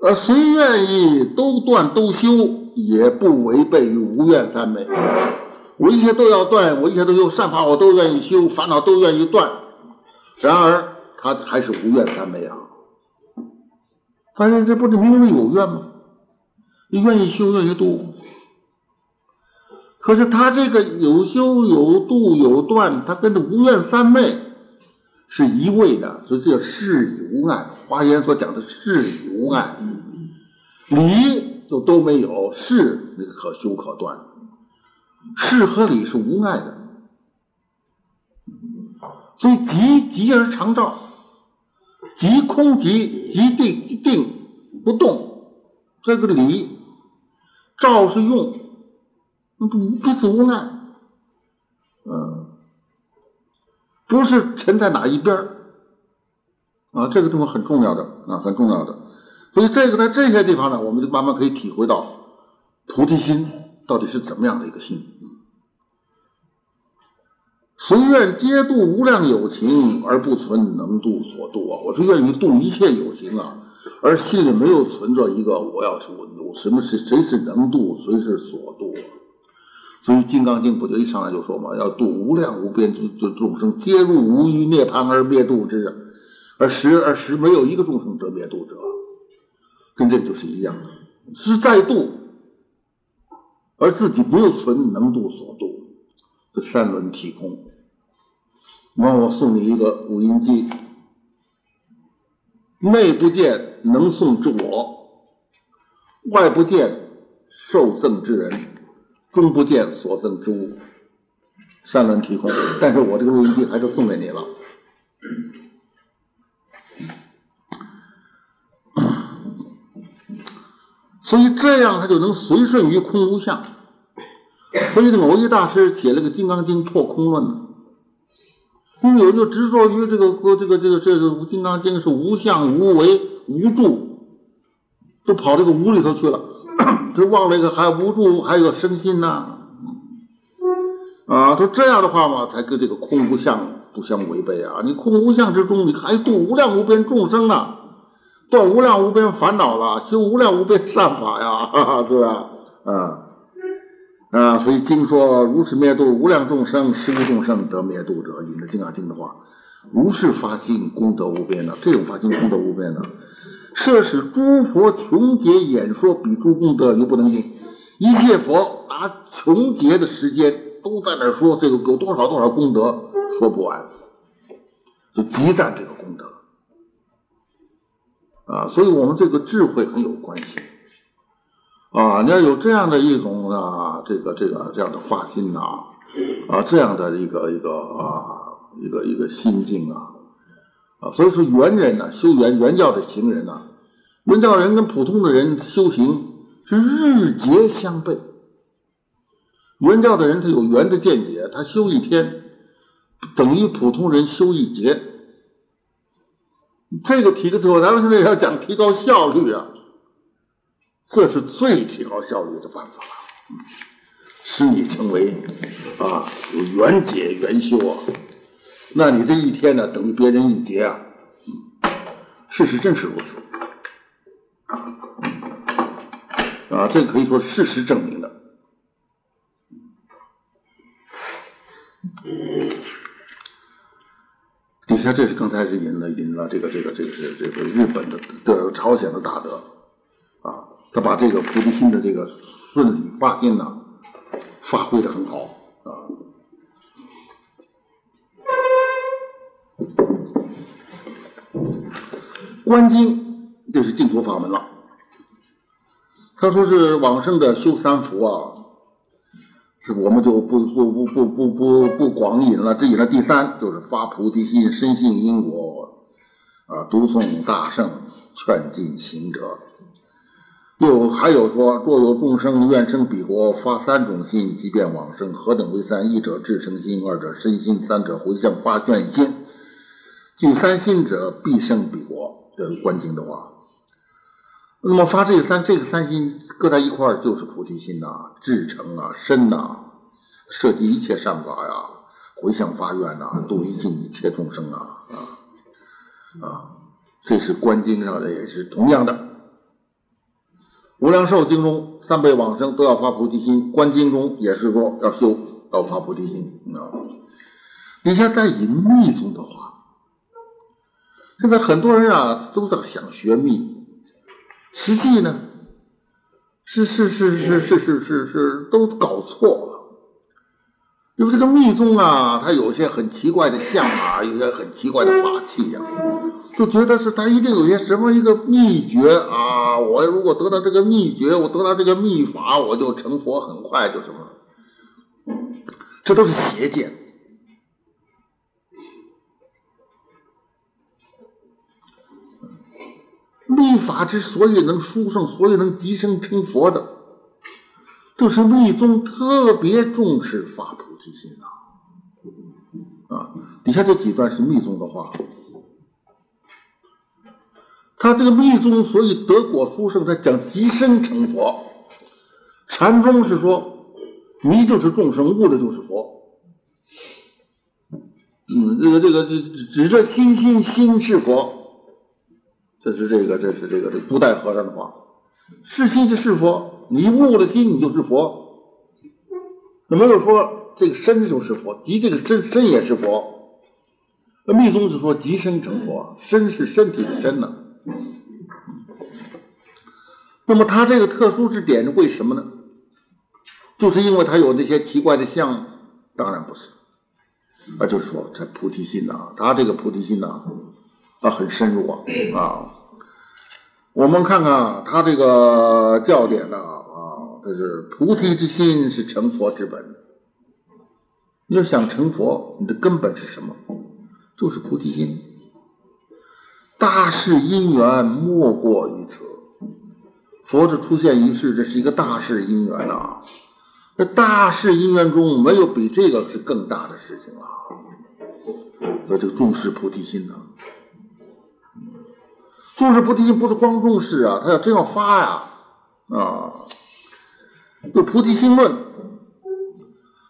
呃，谁愿意都断都修，也不违背于无愿三昧。我一切都要断，我一切都有善法，我都愿意修，烦恼都愿意断。然而，他还是无愿三昧啊。发现这不是明明有愿吗？你愿意修，愿意度。可是他这个有修有度有断，他跟着无愿三昧是一味的，所以这叫事与无碍。华严所讲的是与无碍，理就都没有，事可修可断，事和理是无碍的，所以即即而常照，即空即即定定不动，这个理照是用。不不是无碍，嗯，不是沉在哪一边啊，这个地方很重要的啊，很重要的。所以这个在这些地方呢，我们就慢慢可以体会到菩提心到底是怎么样的一个心。随愿皆度无量有情，而不存能度所度啊！我是愿意度一切有情啊，而心里没有存着一个我要是我有什么是谁是能度，谁是所度。所以《金刚经》不就一上来就说嘛，要度无量无边之众生，皆入无余涅槃而灭度之，而实而实没有一个众生得灭度者，跟这个就是一样的，是在度，而自己没有存能度所度，这三轮体空。那我送你一个五音机，内不见能送之我，外不见受赠之人。终不见所赠之物，善论提供，但是我这个录音机还是送给你了。所以这样他就能随顺于空无相。所以这某一大师写了个《金刚经破空论》呢，因为有人就执着于这个这个这个这个《金刚经》是无相无为无助，都跑这个无里头去了。他忘了一个，还无助，还有个生心呐，啊，说这样的话嘛，才跟这个空无相不相违背啊！你空无相之中，你还度无量无边众生呢，断无量无边烦恼了，修无量无边善法呀，是吧？啊啊，所以经说如是灭度无量众生，十无众生得灭度者，引的《金刚经》的话，如是发心功德无边的，这种发心功德无边的。设使诸佛穷劫演说，比诸功德犹不能尽。一切佛拿穷劫的时间都在那说这个有多少多少功德，说不完，就极赞这个功德啊！所以我们这个智慧很有关系啊！你要有这样的一种啊，这个这个这样的发心呐啊，这样的一个一个啊一个一个心境啊。啊，所以说猿人呢，修原原教的行人呢，原教人跟普通的人修行是日节相悖。原教的人他有圆的见解，他修一天等于普通人修一节。这个提的时候，咱们现在要讲提高效率啊，这是最提高效率的办法了，使你成为啊有圆解圆修啊。那你这一天呢，等于别人一劫啊！事实正是如此啊，这可以说事实证明的。底下这是刚才是引了引了这个这个这个是这个日本的的朝鲜的大德啊，他把这个菩提心的这个顺理发心呢，发挥的很好啊。观经就是净土法门了。他说是往生的修三福啊，是我们就不不不不不不不广引了，只引了第三，就是发菩提心，深信因果啊，读诵大圣，劝进行者。又还有说，若有众生愿生彼国，发三种心，即便往生，何等为三？一者至诚心，二者身心，三者回向发愿心。具三心者，必生彼国。这是观经的话，那么发这个三这个三心搁在一块儿，就是菩提心呐，至诚啊，深呐，涉及一切善法呀，回向发愿呐，度一尽一切众生啊啊啊！这是观经上的也是同样的无量寿经中三辈往生都要发菩提心，观经中也是说要修要发菩提心啊。你像在隐密宗的话，现在很多人啊都在想学密，实际呢是是是是是是是是都搞错了。因为这个密宗啊，它有些很奇怪的相啊，有些很奇怪的法器呀，就觉得是它一定有些什么一个秘诀啊。我如果得到这个秘诀，我得到这个秘法，我就成佛，很快就什么，这都是邪见。密法之所以能殊胜，所以能即生成佛的。就是密宗特别重视发菩提心呐，啊，底下这几段是密宗的话，他这个密宗所以得果殊胜，他讲即生成佛，禅宗是说迷就是众生，悟的就是佛，嗯，这个这个指指着心心心是佛，这是这个这是这个这不带和尚的话，是心就是佛。你悟了心，你就是佛。那没有说这个身就是佛，即这个身身也是佛。那密宗是说即身成佛，身是身体的身呢。那么他这个特殊之点是为什么呢？就是因为他有那些奇怪的相？当然不是，而就是说这菩提心呐，他这个菩提心呐啊很深入啊啊。我们看看他这个教典呢啊。这是菩提之心是成佛之本。你要想成佛，你的根本是什么？就是菩提心。大事因缘莫过于此。佛的出现一世，这是一个大事因缘啊。这大事因缘中没有比这个是更大的事情了。所以这个重视菩提心呢，重视菩提心不是光重视啊，他要真要发呀啊。这菩提心论，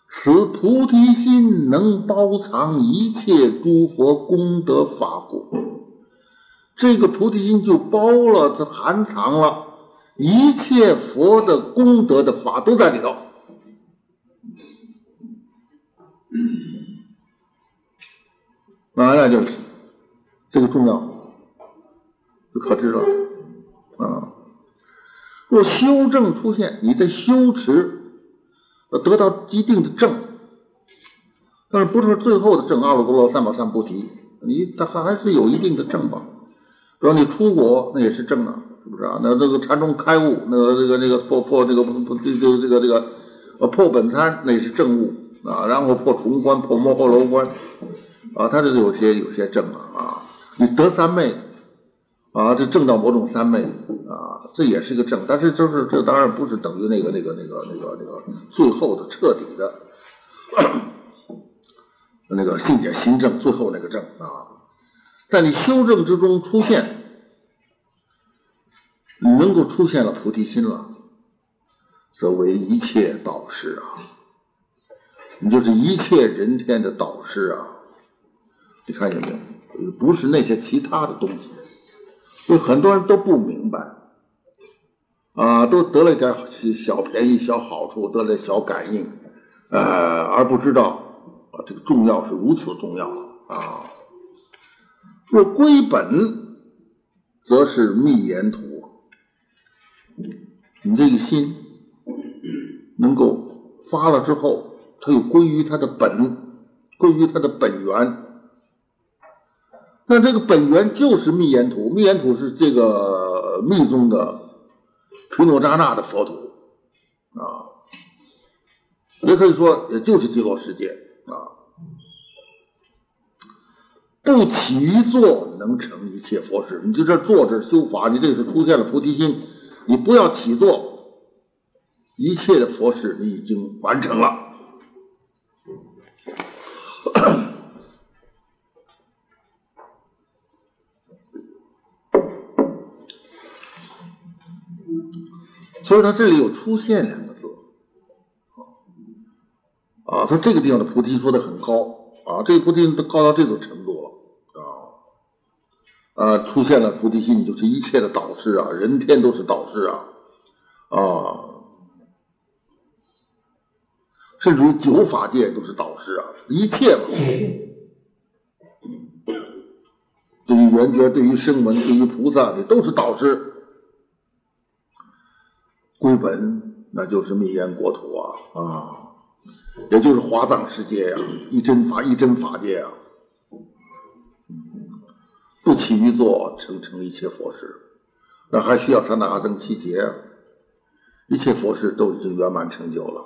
此菩提心能包藏一切诸佛功德法故。这个菩提心就包了，这含藏了一切佛的功德的法都在里头。啊，那就是这个重要，可知了啊。若修正出现，你在修持，得到一定的正，但是不是最后的正？阿耨多罗三藐三菩提，你他还是有一定的正吧？比如你出国，那也是正啊，是不是啊？那这个禅宗开悟，那个这个这个破破这个不不这这这个这个呃破本参，那也是正悟啊。然后破重关，破摩诃罗关啊，他这有些有些正啊。你得三昧。啊，这证到某种三昧啊，这也是一个正，但是就是这当然不是等于那个那个那个那个那个最后的彻底的那个信解心证最后那个证啊，在你修正之中出现，你能够出现了菩提心了，则为一切导师啊，你就是一切人天的导师啊，你看见没有？不是那些其他的东西。就很多人都不明白，啊，都得了一点小便宜、小好处，得了小感应，呃，而不知道啊，这个重要是如此重要啊。若归本，则是密言土。你这个心能够发了之后，它又归于它的本，归于它的本源。那这个本源就是密言土，密言土是这个密宗的毗诺扎那的佛土啊，也可以说也就是极乐世界啊。不起坐能成一切佛事，你就这坐着修法，你这是出现了菩提心，你不要起坐，一切的佛事你已经完成了。所以他这里有出现两个字，啊，他这个地方的菩提说的很高啊，这个菩提都高到这种程度了啊，啊，出现了菩提心，就是一切的导师啊，人天都是导师啊，啊，甚至于九法界都是导师啊，一切，对于圆觉、对于声闻、对于菩萨，你都是导师。归本那就是密烟国土啊啊，也就是华藏世界呀，一真法一真法界啊，不起于作，成成一切佛事，那还需要三大阿僧七劫，一切佛事都已经圆满成就了，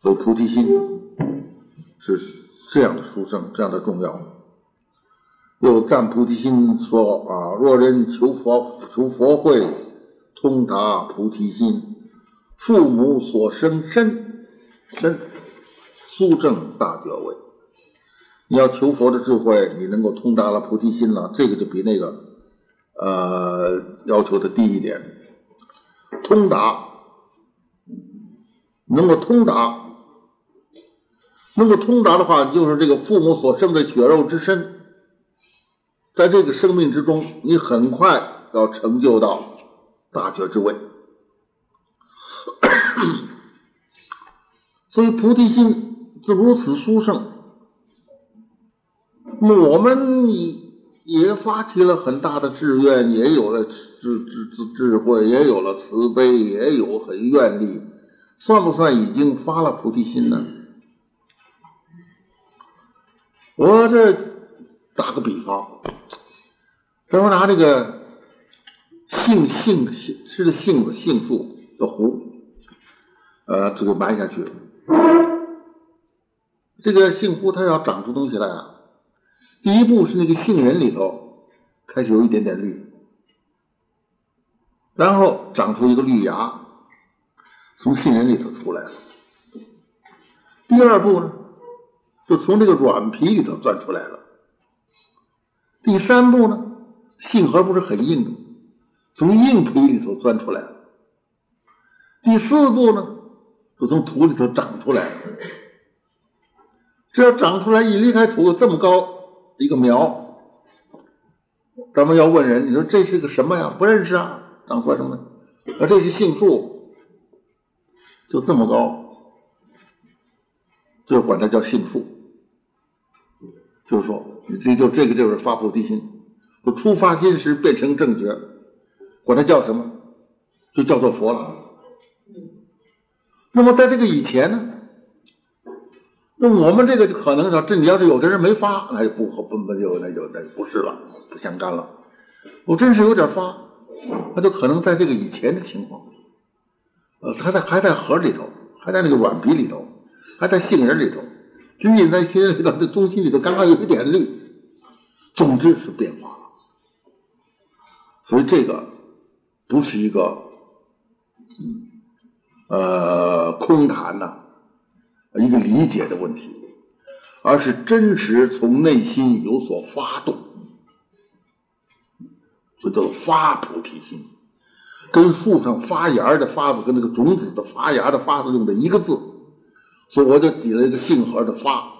所以菩提心是这样的殊胜，这样的重要。又赞菩提心说啊，若人求佛求佛慧。通达菩提心，父母所生身身，苏正大觉位。你要求佛的智慧，你能够通达了菩提心了，这个就比那个呃要求的低一点。通达，能够通达，能够通达的话，就是这个父母所生的血肉之身，在这个生命之中，你很快要成就到。大觉之位，所以菩提心自如此殊胜。我们也也发起了很大的志愿，也有了智智智智慧，也有了慈悲，也有很愿力，算不算已经发了菩提心呢？我这打个比方，咱们拿这个。杏杏杏吃的杏子杏树的核，呃，这个埋下去，这个杏核它要长出东西来啊。第一步是那个杏仁里头开始有一点点绿，然后长出一个绿芽，从杏仁里头出来了。第二步呢，就从这个软皮里头钻出来了。第三步呢，杏核不是很硬。从硬皮里头钻出来了。第四步呢，就从土里头长出来了。这要长出来一离开土这么高一个苗，咱们要问人，你说这是个什么呀？不认识啊，长出来什么？啊，这是杏树，就这么高，就管它叫杏树。就是说，你这就这个就是发菩提心，就初发心时变成正觉。管它叫什么，就叫做佛了。那么在这个以前呢，那我们这个就可能说，这你要是有的人没发，那就不不不就那就那就不是了，不相干了。我真是有点发，那就可能在这个以前的情况，呃，还在还在核里头，还在那个软皮里头，还在杏仁里头，仅仅在心里头这中心里头刚刚有一点绿，总之是变化了。所以这个。不是一个呃空谈呐，一个理解的问题，而是真实从内心有所发动，这叫发菩提心，跟树上发芽的发字，跟那个种子的发芽的发字用的一个字，所以我就挤了一个姓何的发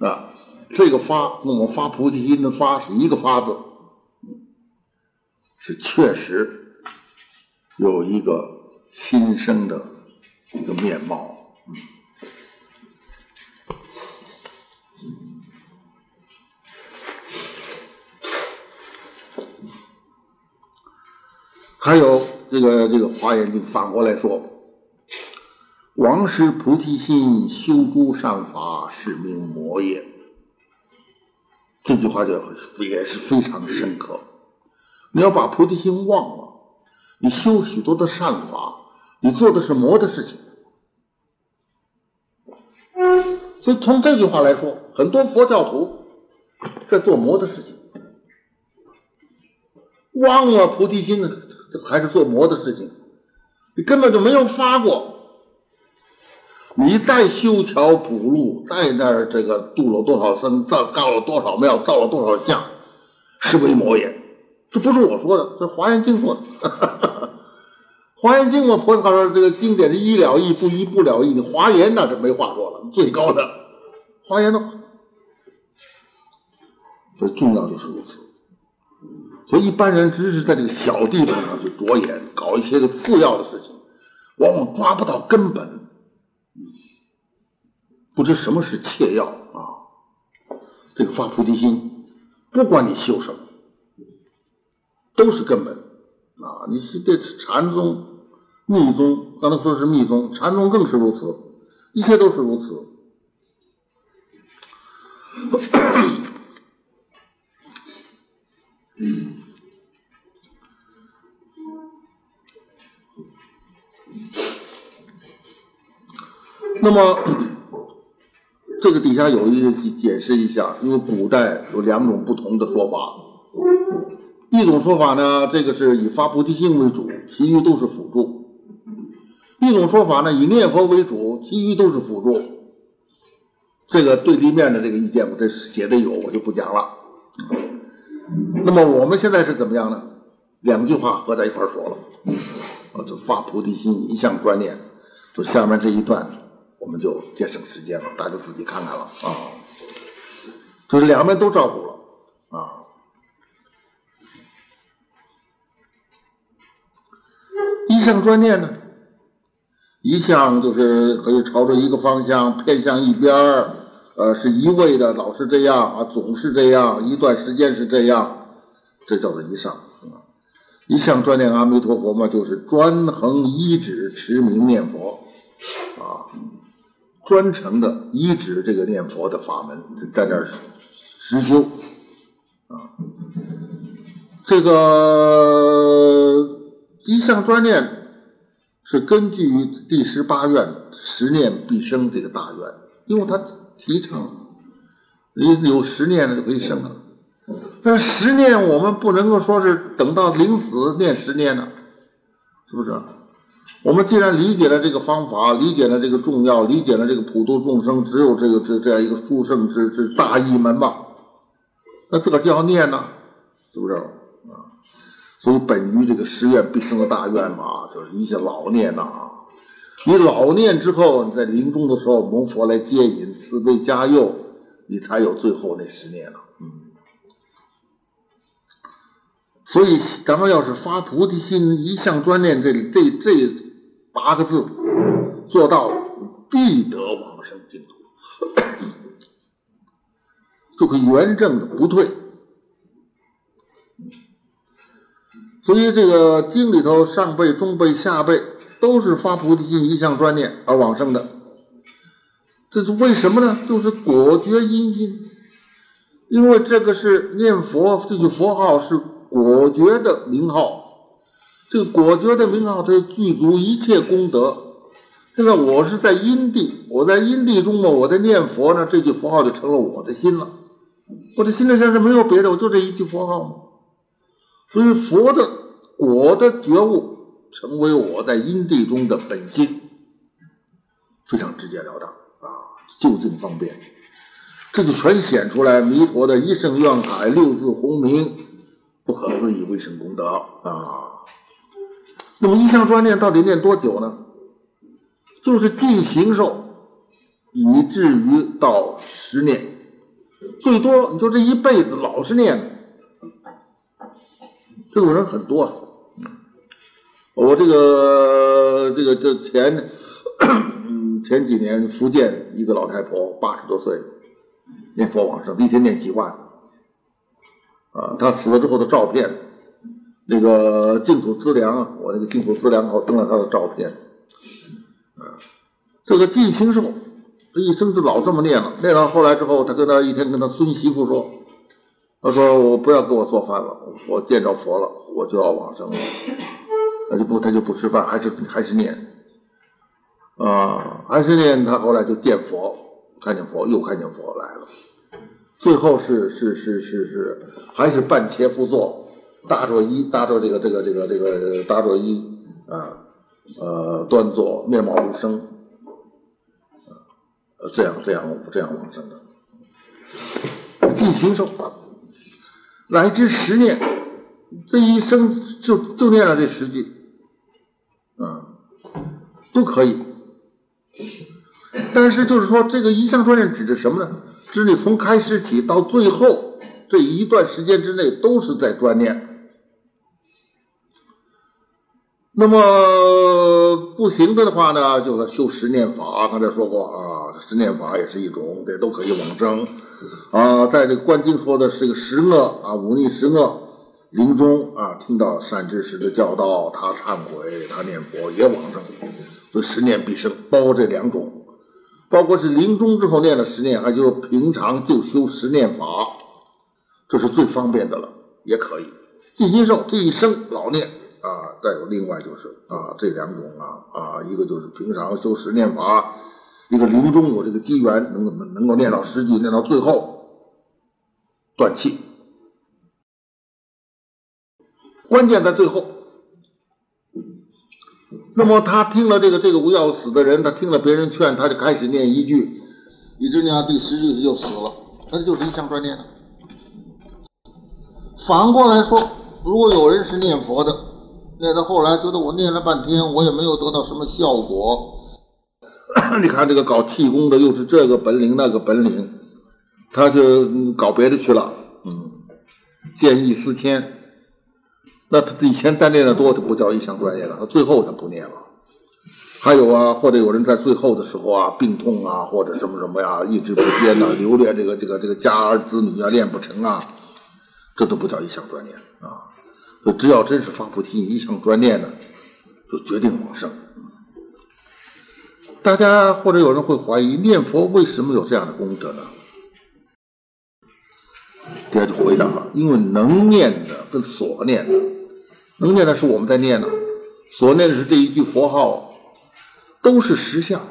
啊，这个发跟我们发菩提心的发是一个发字。是确实有一个新生的一个面貌，还有这个这个华严经反过来说，王师菩提心，修诸善法，是名魔也。这句话就也是非常深刻。你要把菩提心忘了，你修许多的善法，你做的是魔的事情。所以从这句话来说，很多佛教徒在做魔的事情，忘了菩提心，还是做魔的事情。你根本就没有发过，你再修桥补路，在那儿这个度了多少僧，造造了多少庙，造了多少像，是为魔也。这不是我说的，这《华严经》说的。《华严经》我佛他说这个经典是一了义不一不了义，你华严那是没话说了，最高的华严的，所以重要就是如此。所以一般人只是在这个小地方上去着眼。搞一些个次要的事情，往往抓不到根本，不知什么是切要啊。这个发菩提心，不管你修什么，都是根本啊。你是对禅宗、密宗，刚才说是密宗，禅宗更是如此，一切都是如此。那么，这个底下有一个解释一下，因为古代有两种不同的说法。一种说法呢，这个是以发菩提心为主，其余都是辅助；一种说法呢，以念佛为主，其余都是辅助。这个对立面的这个意见，我这写的有，我就不讲了。那么我们现在是怎么样呢？两句话合在一块说了，啊，就发菩提心，一项专念。就下面这一段，我们就节省时间了，大家自己看看了啊。就是两边都照顾了啊。一向专念呢，一向就是可以朝着一个方向偏向一边儿，呃，是一味的老是这样啊，总是这样，一段时间是这样，这叫做一上。一向专念阿弥陀佛嘛，就是专横一指持名念佛啊，专程的一指这个念佛的法门，在这儿实修啊。这个一项专念是根据于第十八愿十念必生这个大愿，因为他提倡你有十念的就可以生了。但是十念我们不能够说是等到临死念十念呢，是不是？我们既然理解了这个方法，理解了这个重要，理解了这个普度众生只有这个这这样一个殊胜之之大义门吧，那自个儿就要念呢，是不是？所以本于这个十愿必生的大愿嘛，就是一些老念呐。你老念之后，你在临终的时候蒙佛来接引，慈悲加佑，你才有最后那十念了，嗯。所以，咱们要是发菩提心，一向专念这这这八个字，做到必得往生净土，就可以圆正的不退。所以，这个经里头上辈、中辈、下辈都是发菩提心，一向专念而往生的。这是为什么呢？就是果觉因心，因为这个是念佛这句佛号是。果觉的名号，这个果觉的名号，它具足一切功德。现在我是在因地，我在因地中嘛，我在念佛呢，这句佛号就成了我的心了。我的心里上是没有别的，我就这一句佛号。所以佛的果的觉悟，成为我在因地中的本心，非常直截了当啊，就近方便，这就全显出来弥陀的一生愿海，六字洪名。不可思议微神功德啊！那么一向专念到底念多久呢？就是尽行受，以至于到十年，最多你就这一辈子老是念。这种人很多，我这个这个这前前几年福建一个老太婆八十多岁念佛往生，一天念几万。啊，他死了之后的照片，那个净土资粮，我那个净土资粮号登了他的照片。啊，这个净行寿，这一生就老这么念了，念到后来之后，他跟他一天跟他孙媳妇说，他说我不要给我做饭了，我见着佛了，我就要往生了，他就不他就不吃饭，还是还是念，啊，还是念，他后来就见佛，看见佛，又看见佛来了。最后是是是是是，还是半切趺坐，搭着衣，搭着这个这个这个这个搭着衣啊，呃，端坐，面貌如生，啊，这样这样这样往生的，尽行受，来之十念，这一生就就念了这十句，啊，都可以。但是就是说，这个一向专念指的什么呢？指你从开始起到最后这一段时间之内都是在专念。那么不行的的话呢，就是修十念法。刚才说过啊，十念法也是一种，这都可以往生啊。在这个观经说的是个十恶啊，忤逆十恶，临终啊，听到善知识的教导，他忏悔，他念佛也往生。所以十念必生，包这两种，包括是临终之后念了十念，还就平常就修十念法，这是最方便的了，也可以。尽心受这一生老念。啊，再有另外就是啊，这两种啊啊，一个就是平常修十念法，一个临终有这个机缘，能能能够念到十句，念到最后断气。关键在最后。那么他听了这个这个无要死的人，他听了别人劝，他就开始念一句，一直念到第十句就死了，他就是一项专念了。反过来说，如果有人是念佛的。念到后来，觉得我念了半天，我也没有得到什么效果。你看这个搞气功的，又是这个本领那个本领，他就搞别的去了。嗯，见异思迁。那他以前再念的多，就不叫一项专业了。他最后他不念了。还有啊，或者有人在最后的时候啊，病痛啊，或者什么什么呀，意志不坚呐，留恋这个这个这个家儿子女啊，练不成啊，这都不叫一项专业啊。就只要真是发菩提一项专念的，就决定往生。大家或者有人会怀疑，念佛为什么有这样的功德呢？这就回答了：因为能念的跟所念的，能念的是我们在念呢，所念的是这一句佛号，都是实相。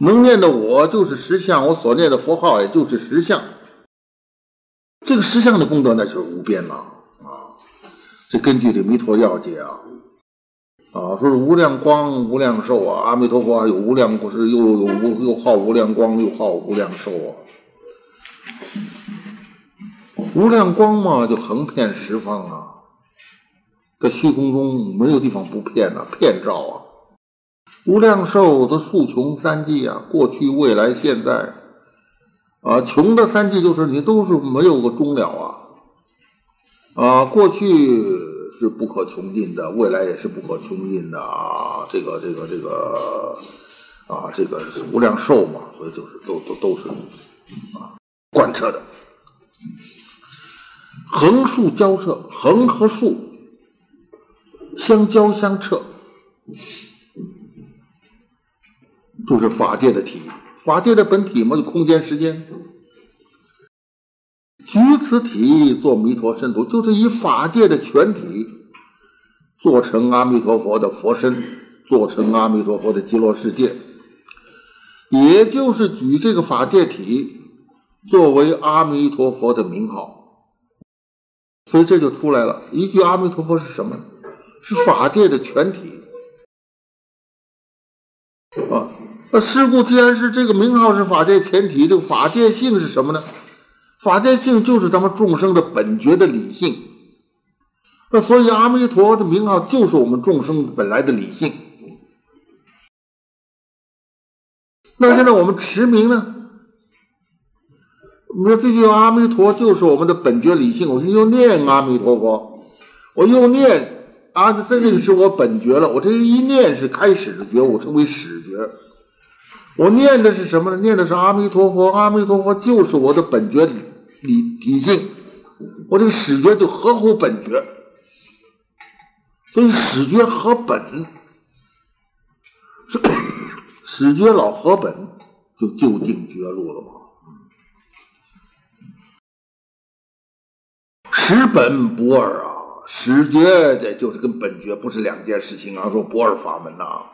能念的我就是实相，我所念的佛号也就是实相。这个实相的功德那就是无边了啊！这根据这弥陀要解啊啊，说是无量光、无量寿啊，阿弥陀佛有无量，不是又有无又好无量光，又好无量寿啊。无量光嘛，就横遍十方啊，在虚空中没有地方不遍呐，遍照啊。无量寿的数穷三际啊，过去、未来、现在。啊，穷的三季就是你都是没有个终了啊！啊，过去是不可穷尽的，未来也是不可穷尽的啊！这个这个这个啊，这个无量寿嘛，所以就是都都都是啊贯彻的，横竖交彻，横和竖相交相彻，就是法界的体。法界的本体嘛，就空间时间，举此体做弥陀身土，就是以法界的全体做成阿弥陀佛的佛身，做成阿弥陀佛的极乐世界，也就是举这个法界体作为阿弥陀佛的名号，所以这就出来了一句阿弥陀佛是什么？是法界的全体啊。那事故既然是这个名号是法界前提，这个法界性是什么呢？法界性就是咱们众生的本觉的理性。那所以阿弥陀的名号就是我们众生本来的理性。那现在我们持名呢？你说这句阿弥陀就是我们的本觉理性，我又念阿弥陀佛，我又念啊，这这个是我本觉了。我这一念是开始的觉悟，称为始觉。我念的是什么呢？念的是阿弥陀佛，阿弥陀佛就是我的本觉理体性，我这个始觉就合乎本觉，所以始觉合本，始觉老合本，就就近觉路了嘛。始本不二啊，始觉这就是跟本觉不是两件事情啊，说不二法门呐。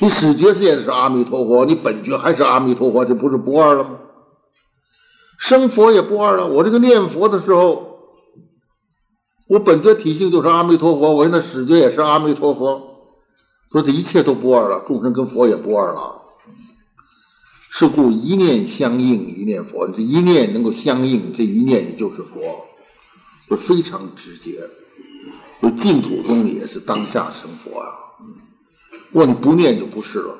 你始觉是也是阿弥陀佛，你本觉还是阿弥陀佛，这不是不二了吗？生佛也不二了。我这个念佛的时候，我本觉体性就是阿弥陀佛，我现在始觉也是阿弥陀佛，说这一切都不二了，众生跟佛也不二了。是故一念相应，一念佛。这一念能够相应，这一念你就是佛，就非常直接。就净土中也是当下生佛啊。如果你不念就不是了！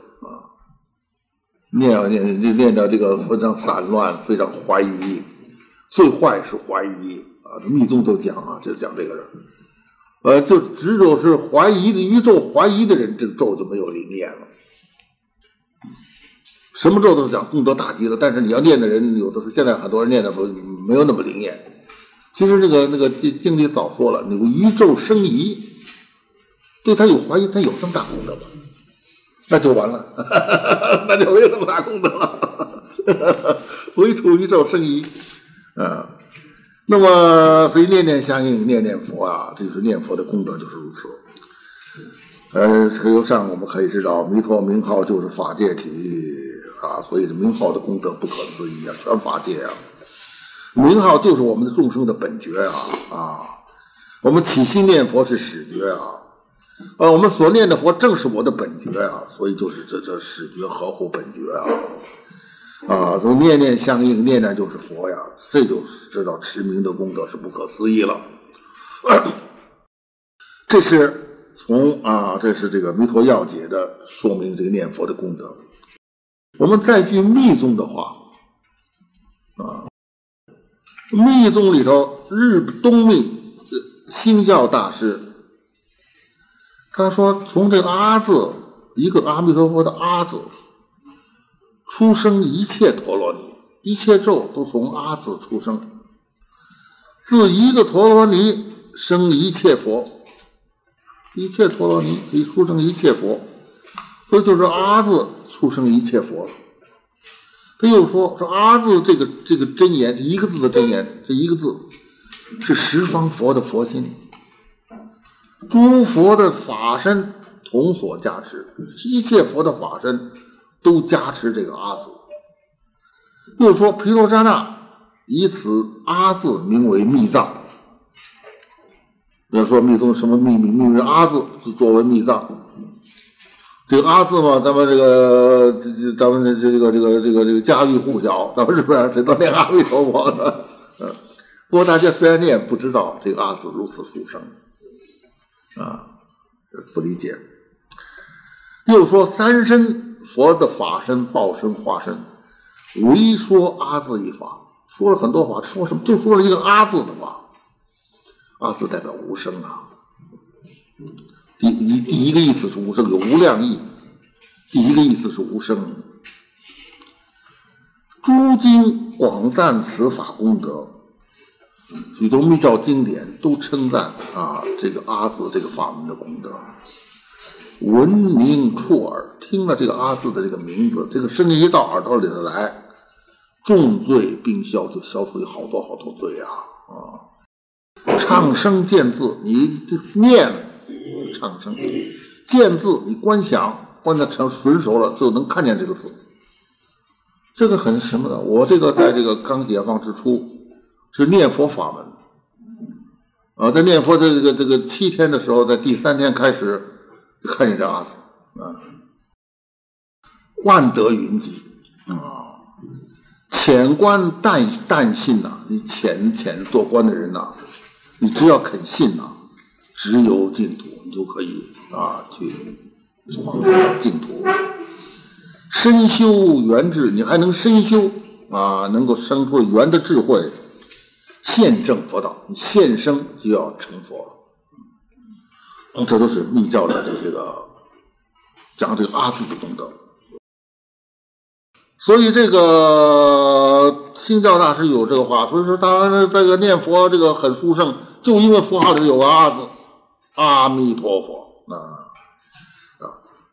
念啊念，念念到这个非常散乱，非常怀疑，最坏是怀疑啊！密宗都讲啊，就讲这个人呃，就只有是怀疑的宇宙怀疑的人，这个咒就没有灵验了。什么咒都讲功德大吉的，但是你要念的人，有的时候现在很多人念的不没有那么灵验。其实那个那个经经里早说了，那个宇宙生疑，对他有怀疑，他有这么大功德吗？那就完了，那就没有这么大功德了。唯土宇宙生疑啊。那么，所以念念相应，念念佛啊，这就是念佛的功德，就是如此。呃，由上我们可以知道，弥陀名号就是法界体啊，所以这名号的功德不可思议啊，全法界啊。名号就是我们的众生的本觉啊啊，我们起心念佛是始觉啊，呃，我们所念的佛正是我的本觉啊，所以就是这这始觉合乎本觉啊。啊，从念念相应，念念就是佛呀，这就知道持名的功德是不可思议了。这是从啊，这是这个弥陀要解的说明这个念佛的功德。我们再据密宗的话啊，密宗里头日东密星教大师他说，从这个阿字一个阿弥陀佛的阿字。出生一切陀罗尼，一切咒都从阿字出生。自一个陀罗尼生一切佛，一切陀罗尼可以出生一切佛，所以就是阿字出生一切佛。他又说说阿字这个这个真言，这一个字的真言，这一个字是十方佛的佛心，诸佛的法身同所加持，一切佛的法身。都加持这个阿字，又说毗罗遮那以此阿字名为密藏。要说密宗什么秘密？秘密阿字是作为密藏。这个阿字嘛，咱们这个这这咱们这这个这个这个这个家喻户晓，咱们是不是？这都念阿弥陀佛的。嗯，不过大家虽然念，不知道这个阿字如此殊胜啊，不理解。又说三身。佛的法身、报身、化身，唯说阿字一法，说了很多法，说什么就说了一个阿字的法。阿字代表无声啊。第一第一个意思是无声，有无量意。第一个意思是无声。诸经广赞此法功德，许多密教经典都称赞啊这个阿字这个法门的功德。闻名触耳，听了这个阿字的这个名字，这个声音一到耳朵里头来，重罪并消，就消除好多好多罪啊啊！唱声见字，你念唱声见字，你观想观的成纯熟了，就能看见这个字。这个很什么的？我这个在这个刚解放之初是念佛法门啊，在念佛的这个这个七天的时候，在第三天开始。就看见这阿字啊，万德云集啊，浅观淡淡信呐，你浅浅做观的人呐，你只要肯信呐，直由净土，你就可以啊去往净土。深修圆智，你还能深修啊，能够生出圆的智慧，现证佛道，你现生就要成佛。这都是密教的这些个讲这个阿字的功德，所以这个新教大师有这个话，所以说他这个念佛这个很殊胜，就因为佛号里有个阿字，阿弥陀佛。啊啊，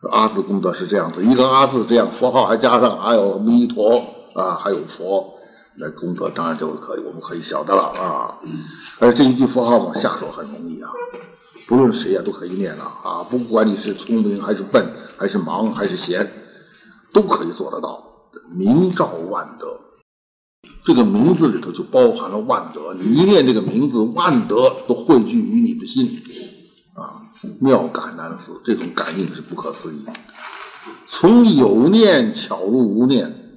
阿字功德是这样子，一个阿字这样，佛号还加上还有弥陀啊，还有佛，那功德当然就可以，我们可以晓得了啊。而这一句佛号往，下说很容易啊。不论谁呀，都可以念了啊！不管你是聪明还是笨，还是忙还是闲，都可以做得到。名照万德，这个名字里头就包含了万德。你一念这个名字，万德都汇聚于你的心啊，妙感难思，这种感应是不可思议。从有念巧入无念，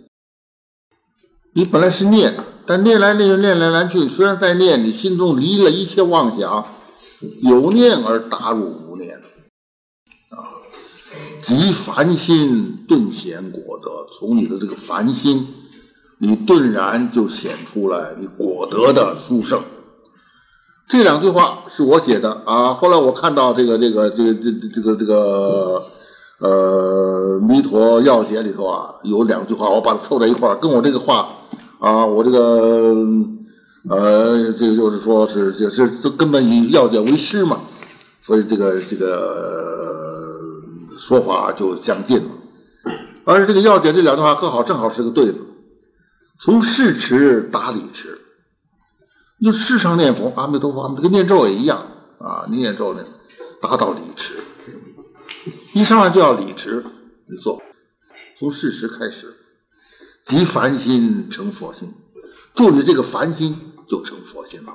你本来是念，但念来念去，念来念去，虽然在念，你心中离了一切妄想。有念而达入无念，啊，即凡心顿显果德。从你的这个凡心，你顿然就显出来你果德的殊胜。这两句话是我写的啊。后来我看到这个这个这个这这个这个呃《弥陀要解》里头啊，有两句话，我把它凑在一块儿，跟我这个话啊，我这个呃，这个就是说是这这这根本以要解为师嘛，所以这个这个说法就相近了。而且这个要解这两句话刚好正好是个对子，从事持达理持。就世上念佛，阿弥陀佛，跟念咒也一样啊！你念咒呢，达到理持，一上来就要理持，你做，从事实开始，即凡心成佛心，住你这个凡心就成佛心了。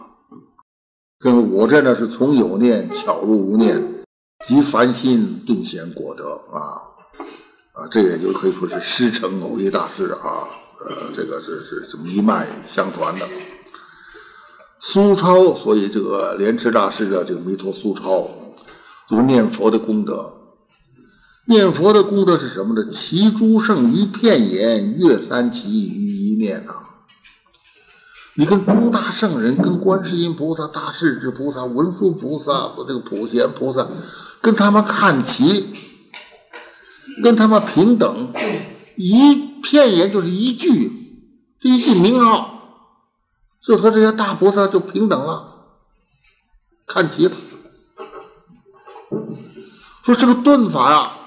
跟我这呢是从有念巧入无念，即凡心顿显果德啊啊！这也就可以说是师承某一大师啊，呃，这个是是这么一脉相传的。苏超，所以这个莲池大师的这个弥陀苏超，就是念佛的功德。念佛的功德是什么呢？其诸圣一片言，月三奇于一念呐。你跟诸大圣人，跟观世音菩萨、大势至菩萨、文殊菩萨这个普贤菩萨，跟他们看齐，跟他们平等，一片言就是一句，这一句名号。就和这些大菩萨就平等了，看齐了。说这个顿法呀，啊，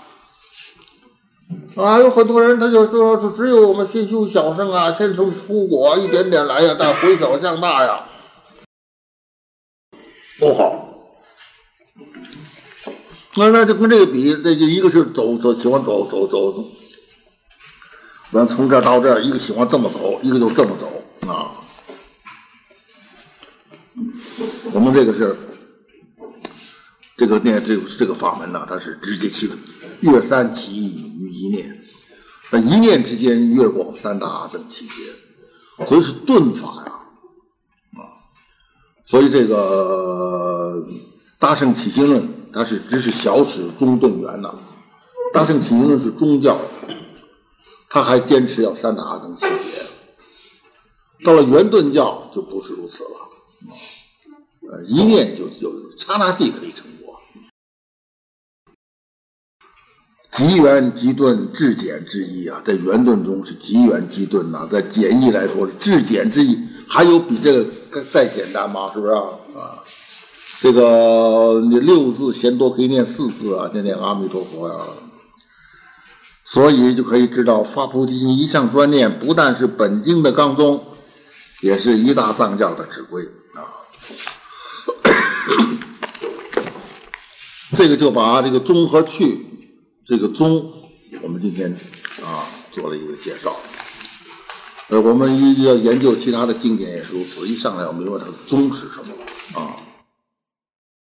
啊有很多人他就说说，只有我们先修小圣啊，先从出果一点点来呀，但回小向大呀，不好。那那就跟这个比，这就一个是走走喜欢走走走走，完从这到这，一个喜欢这么走，一个就这么走啊。我们这个是这个念这个这个法门呢，它是直接起越三起于一念，那一念之间越过三大阿僧祇劫，所以是顿法呀啊！所以这个大圣起心论，它是只是小始中顿圆的。大圣起心论是宗教，他还坚持要三大阿僧祇劫。到了圆顿教就不是如此了。呃，一念就就刹那即可以成极圆极顿至简之意啊，在圆顿中是极圆极顿呐，在简易来说是至简之意，还有比这个再简单吗？是不是啊？这个你六字嫌多可以念四字啊，念念阿弥陀佛呀，所以就可以知道发菩提心一向专念，不但是本经的纲宗，也是一大藏教的指规啊。这个就把这个宗和去这个宗，我们今天啊做了一个介绍。呃，我们一要研究其他的经典也是如此，一上来要明白它的宗是什么啊。